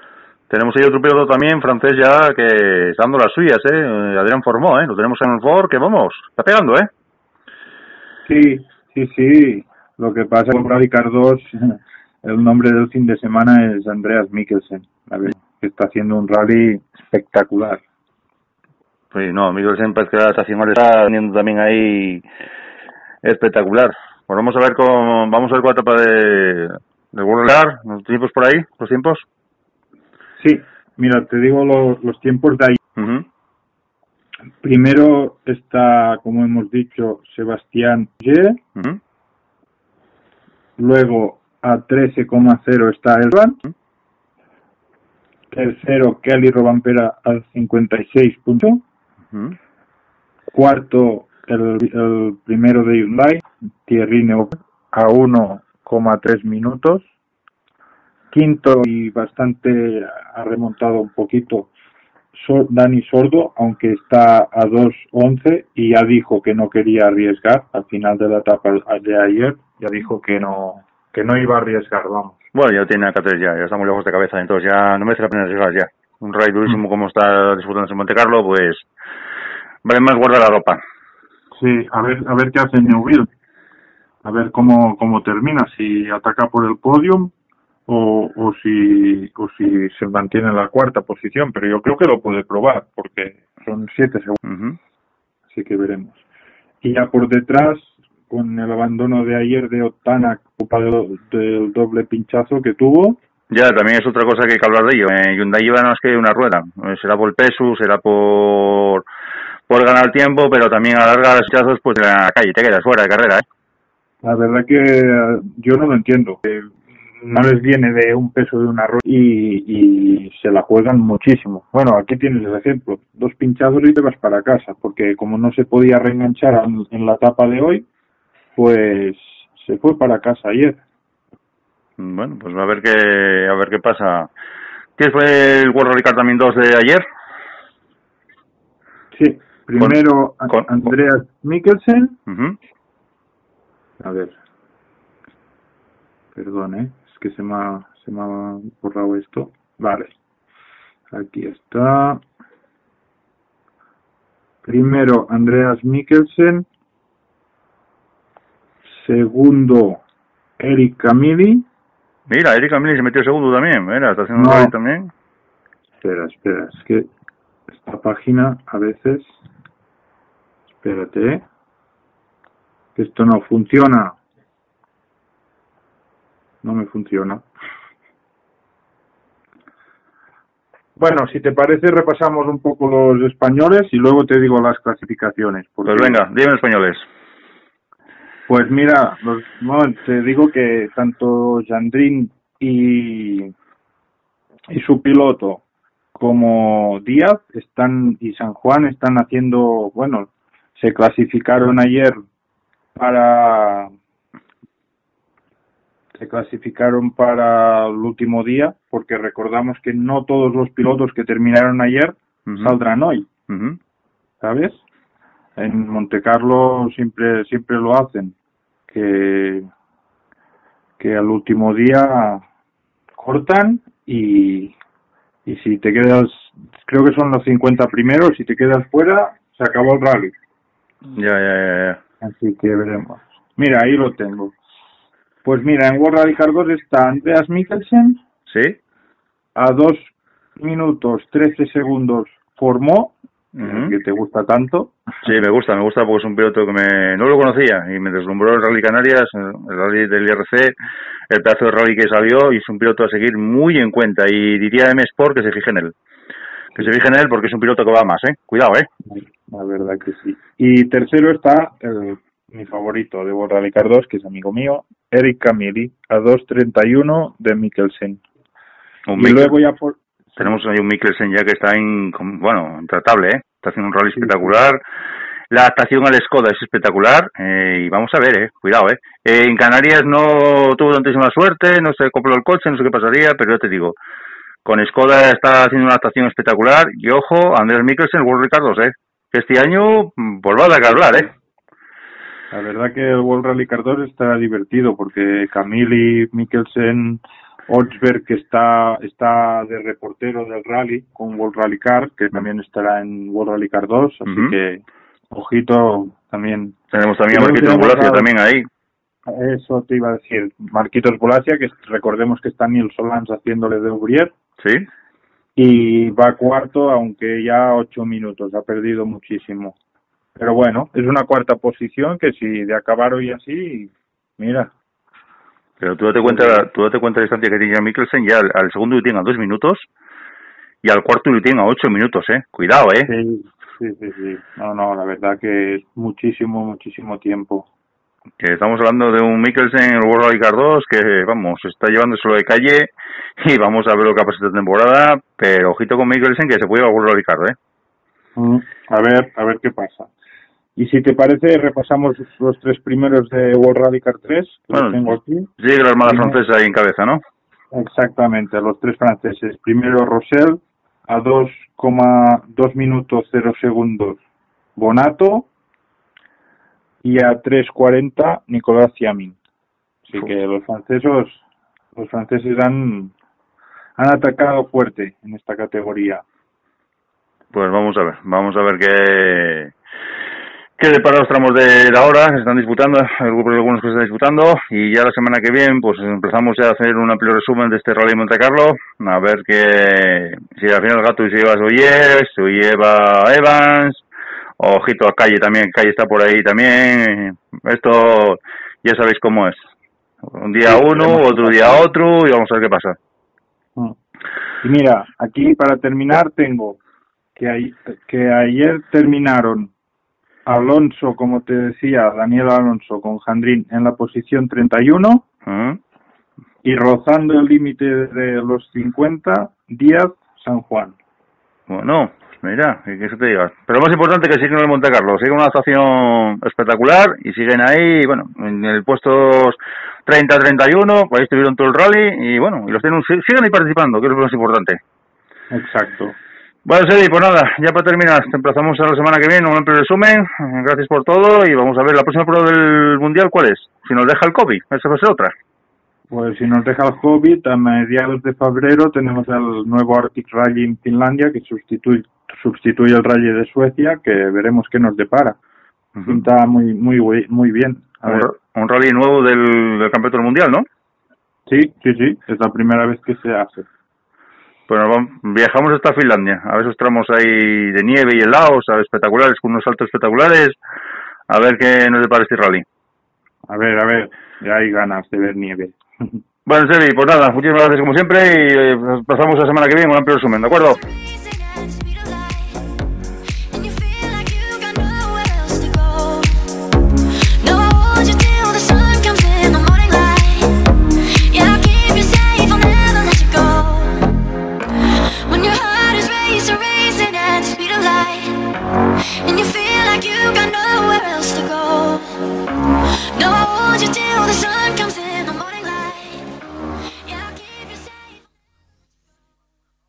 Tenemos ahí otro piloto también, francés ya, que está dando las suyas, ¿eh? Eh, Adrián Formó, ¿eh? Lo tenemos en el Ford, que vamos, está pegando, ¿eh? Sí, sí, sí. Lo que pasa con Radicar 2, [LAUGHS] el nombre del fin de semana es Andreas Mikkelsen, a ver, que está haciendo un rally espectacular. Pues no, Miguel siempre que la estación está teniendo también ahí espectacular. Pues vamos a ver cómo, vamos a ver cuál etapa de, de World los tiempos por ahí, los tiempos. Sí, mira, te digo los, los tiempos de ahí. Primero está, como hemos dicho, Sebastián G. Luego a 13,0 está Elvan. Tercero, Kelly Robampera al 56 puntos. Ujú. Cuarto, el, el primero de Hyundai, Thierry Neuville, a 1,3 minutos. Quinto y bastante ha remontado un poquito Dani Sordo, aunque está a 2.11 y ya dijo que no quería arriesgar al final de la etapa de ayer, ya dijo que no que no iba a arriesgar, vamos. Bueno, ya tiene AK3 ya, ya está muy lejos de cabeza, entonces ya no merece la pena arriesgar ya. Un ride durísimo como está disfrutando en Monte Carlo, pues vale más guardar la ropa. Sí, a ver a ver qué hace Neuville. A ver cómo cómo termina, si ataca por el podium o, o si o si se mantiene en la cuarta posición, pero yo creo que lo puede probar porque son siete segundos. Así que veremos. Y ya por detrás, con el abandono de ayer de Otana, culpa del, del doble pinchazo que tuvo, Ya, también es otra cosa que hay que hablar de ello. Eh, Hyundai lleva nada más que una rueda. Eh, será por el peso, será por por ganar tiempo, pero también a la larga los chazos, pues en la calle te quedas fuera de carrera, ¿eh? la verdad que eh, yo no lo entiendo. Eh, No les viene de un peso de una rueda y, y se la juegan muchísimo. Bueno, aquí tienes el ejemplo. Dos pinchazos y te vas para casa, porque como no se podía reenganchar en, en la etapa de hoy, pues se fue para casa ayer. Bueno, pues a ver qué a ver qué pasa. ¿Qué fue el World Rally también 2 de ayer? Sí, primero con- Andreas Mikkelsen. A ver. Perdón, ¿eh? Es que se me ha, se me ha borrado esto. Vale. Aquí está. Primero, Andreas Mikkelsen. Segundo, Eric Camilli. Mira, Erika Mili se metió segundo también, mira, está haciendo No. un también. Espera, espera, es que esta página a veces... Espérate. Que esto no funciona. No me funciona. Bueno, si te parece, repasamos un poco los españoles y luego te digo las clasificaciones. porque- Pues venga, dime españoles. Pues mira, los, no, te digo que tanto Jandrín y, y su piloto como Díaz están y San Juan están haciendo, bueno, se clasificaron ayer para se clasificaron para el último día porque recordamos que no todos los pilotos que terminaron ayer saldrán hoy. ¿sabes? En Monte Carlo siempre siempre lo hacen, que que al último día cortan y y si te quedas, creo que son los 50 primeros, si te quedas fuera, se acabó el rally. Ya, ya, ya, ya. Así que veremos. Mira, ahí lo tengo. Pues mira, en World Rally Car 2 está Andreas Mikkelsen, ¿Sí? a 2 minutos 13 segundos formó, Que te gusta tanto. Sí, me gusta, me gusta porque es un piloto que me, no lo conocía y me deslumbró el Rally Canarias, el Rally del IRC, el pedazo de rally que salió y es un piloto a seguir muy en cuenta y diría a M Sport que se fije en él. Que se fije en él porque es un piloto que va más, ¿eh? Cuidado, ¿eh? La verdad que sí. Y tercero está el- mi favorito de World Rally Car 2, que es amigo mío, Eric Camilli, a 2.31 de Mikkelsen. Un Y Mikkel- luego ya por... Tenemos ahí un Mikkelsen ya que está en, con- bueno, intratable, ¿eh? está haciendo un rally espectacular. La adaptación al Skoda es espectacular eh, y vamos a ver, eh, cuidado, eh. Eh, En Canarias no tuvo tantísima suerte, no se compró el coche, no sé qué pasaría, pero yo te digo, con Skoda está haciendo una adaptación espectacular y ojo, Andrés Mikkelsen, World Record 2, eh. Este año mm, pues va a que hablar, eh. La verdad que el World Rally Car 2 está divertido porque Camille, Mikkelsen, Olsberg que está está de reportero del rally con World Rally Car, que también estará en World Rally Car 2, así que ojito también. Tenemos también a Creo que Marquito hemos Bulacio dado- también ahí. Eso te iba a decir. Marquitos Bolasia, que recordemos que está Neil Solans haciéndole de Urier, Sí, y va cuarto, aunque ya ocho minutos, ha perdido muchísimo. Pero bueno, es una cuarta posición que si de acabar hoy así, mira, pero tú date cuenta, tú date cuenta de la distancia que tiene Mikkelsen, ya al, al segundo tiene a dos minutos y al cuarto tiene a ocho minutos, eh. Cuidado, eh. sí, sí, sí, sí. No, no, la verdad que es muchísimo, muchísimo tiempo. Que estamos hablando de un Mikkelsen en el World Rally Car 2 que, vamos, está llevándoselo de calle y vamos a ver lo que ha pasado esta temporada, pero ojito con Mikkelsen que se puede ir al World Rally Car, eh. Mm, A ver, a ver qué pasa. Y si te parece, repasamos los tres primeros de World Rally Car 3, que los Bueno. tengo aquí. La Armada. Francesa ahí en cabeza, ¿no? Exactamente, los tres franceses. Primero Rosell, a 2,2 minutos 0 segundos Bonato y a 3.40 Nicolás Siamin. Así Uf. que los franceses, los franceses han, han atacado fuerte en esta categoría. Pues vamos a ver, vamos a ver qué, qué depara los tramos de la hora que se están disputando, el grupo de algunos que se están disputando, y ya la semana que viene pues empezamos ya a hacer un amplio resumen de este Rally Monte Carlo, a ver que si al final el gato se lleva a Oyer, se lleva a Evans, ojito a Calle también, Calle está por ahí también, esto ya sabéis cómo es, un día Sí, uno, otro día otro, y vamos a ver qué pasa. Mm. Y mira, aquí para terminar tengo que, que ayer terminaron Alonso, como te decía, Daniel Alonso con Jandrín en la posición 31 ¿Mm? y rozando el límite de los 50, Díaz, San Juan. Bueno, mira, que eso te diga. Pero lo más importante que siguen en el Monte Carlo, siguen una actuación espectacular y siguen ahí, bueno, en el puesto 30-31, pues ahí estuvieron todo el rally y bueno, y los tienen, sig- siguen ahí participando, que es lo más importante. Exacto. Bueno, Seri, pues nada, ya para terminar, te emplazamos a la semana que viene, un amplio resumen, gracias por todo y vamos a ver la próxima prueba del Mundial, ¿cuál es? Si nos deja el COVID, esa va a ser otra. Pues si nos deja el COVID, a mediados de febrero tenemos el nuevo Arctic Rally en Finlandia que sustituye, sustituye el Rally de Suecia, que veremos qué nos depara. Pinta muy, muy, muy bien. A Un, ver. un rally nuevo del, del campeonato del Mundial, ¿no? Sí, sí, sí, es la primera vez que se hace. Pues nos vamos- viajamos hasta Finlandia, a ver esos tramos ahí de nieve y helados, a ver, espectaculares, con unos saltos espectaculares, a ver qué nos depara este rally. A ver, a ver, ya hay ganas de ver nieve. Bueno, Sebi, pues nada, muchísimas gracias como siempre y eh, pasamos la semana que viene un amplio resumen, ¿de acuerdo?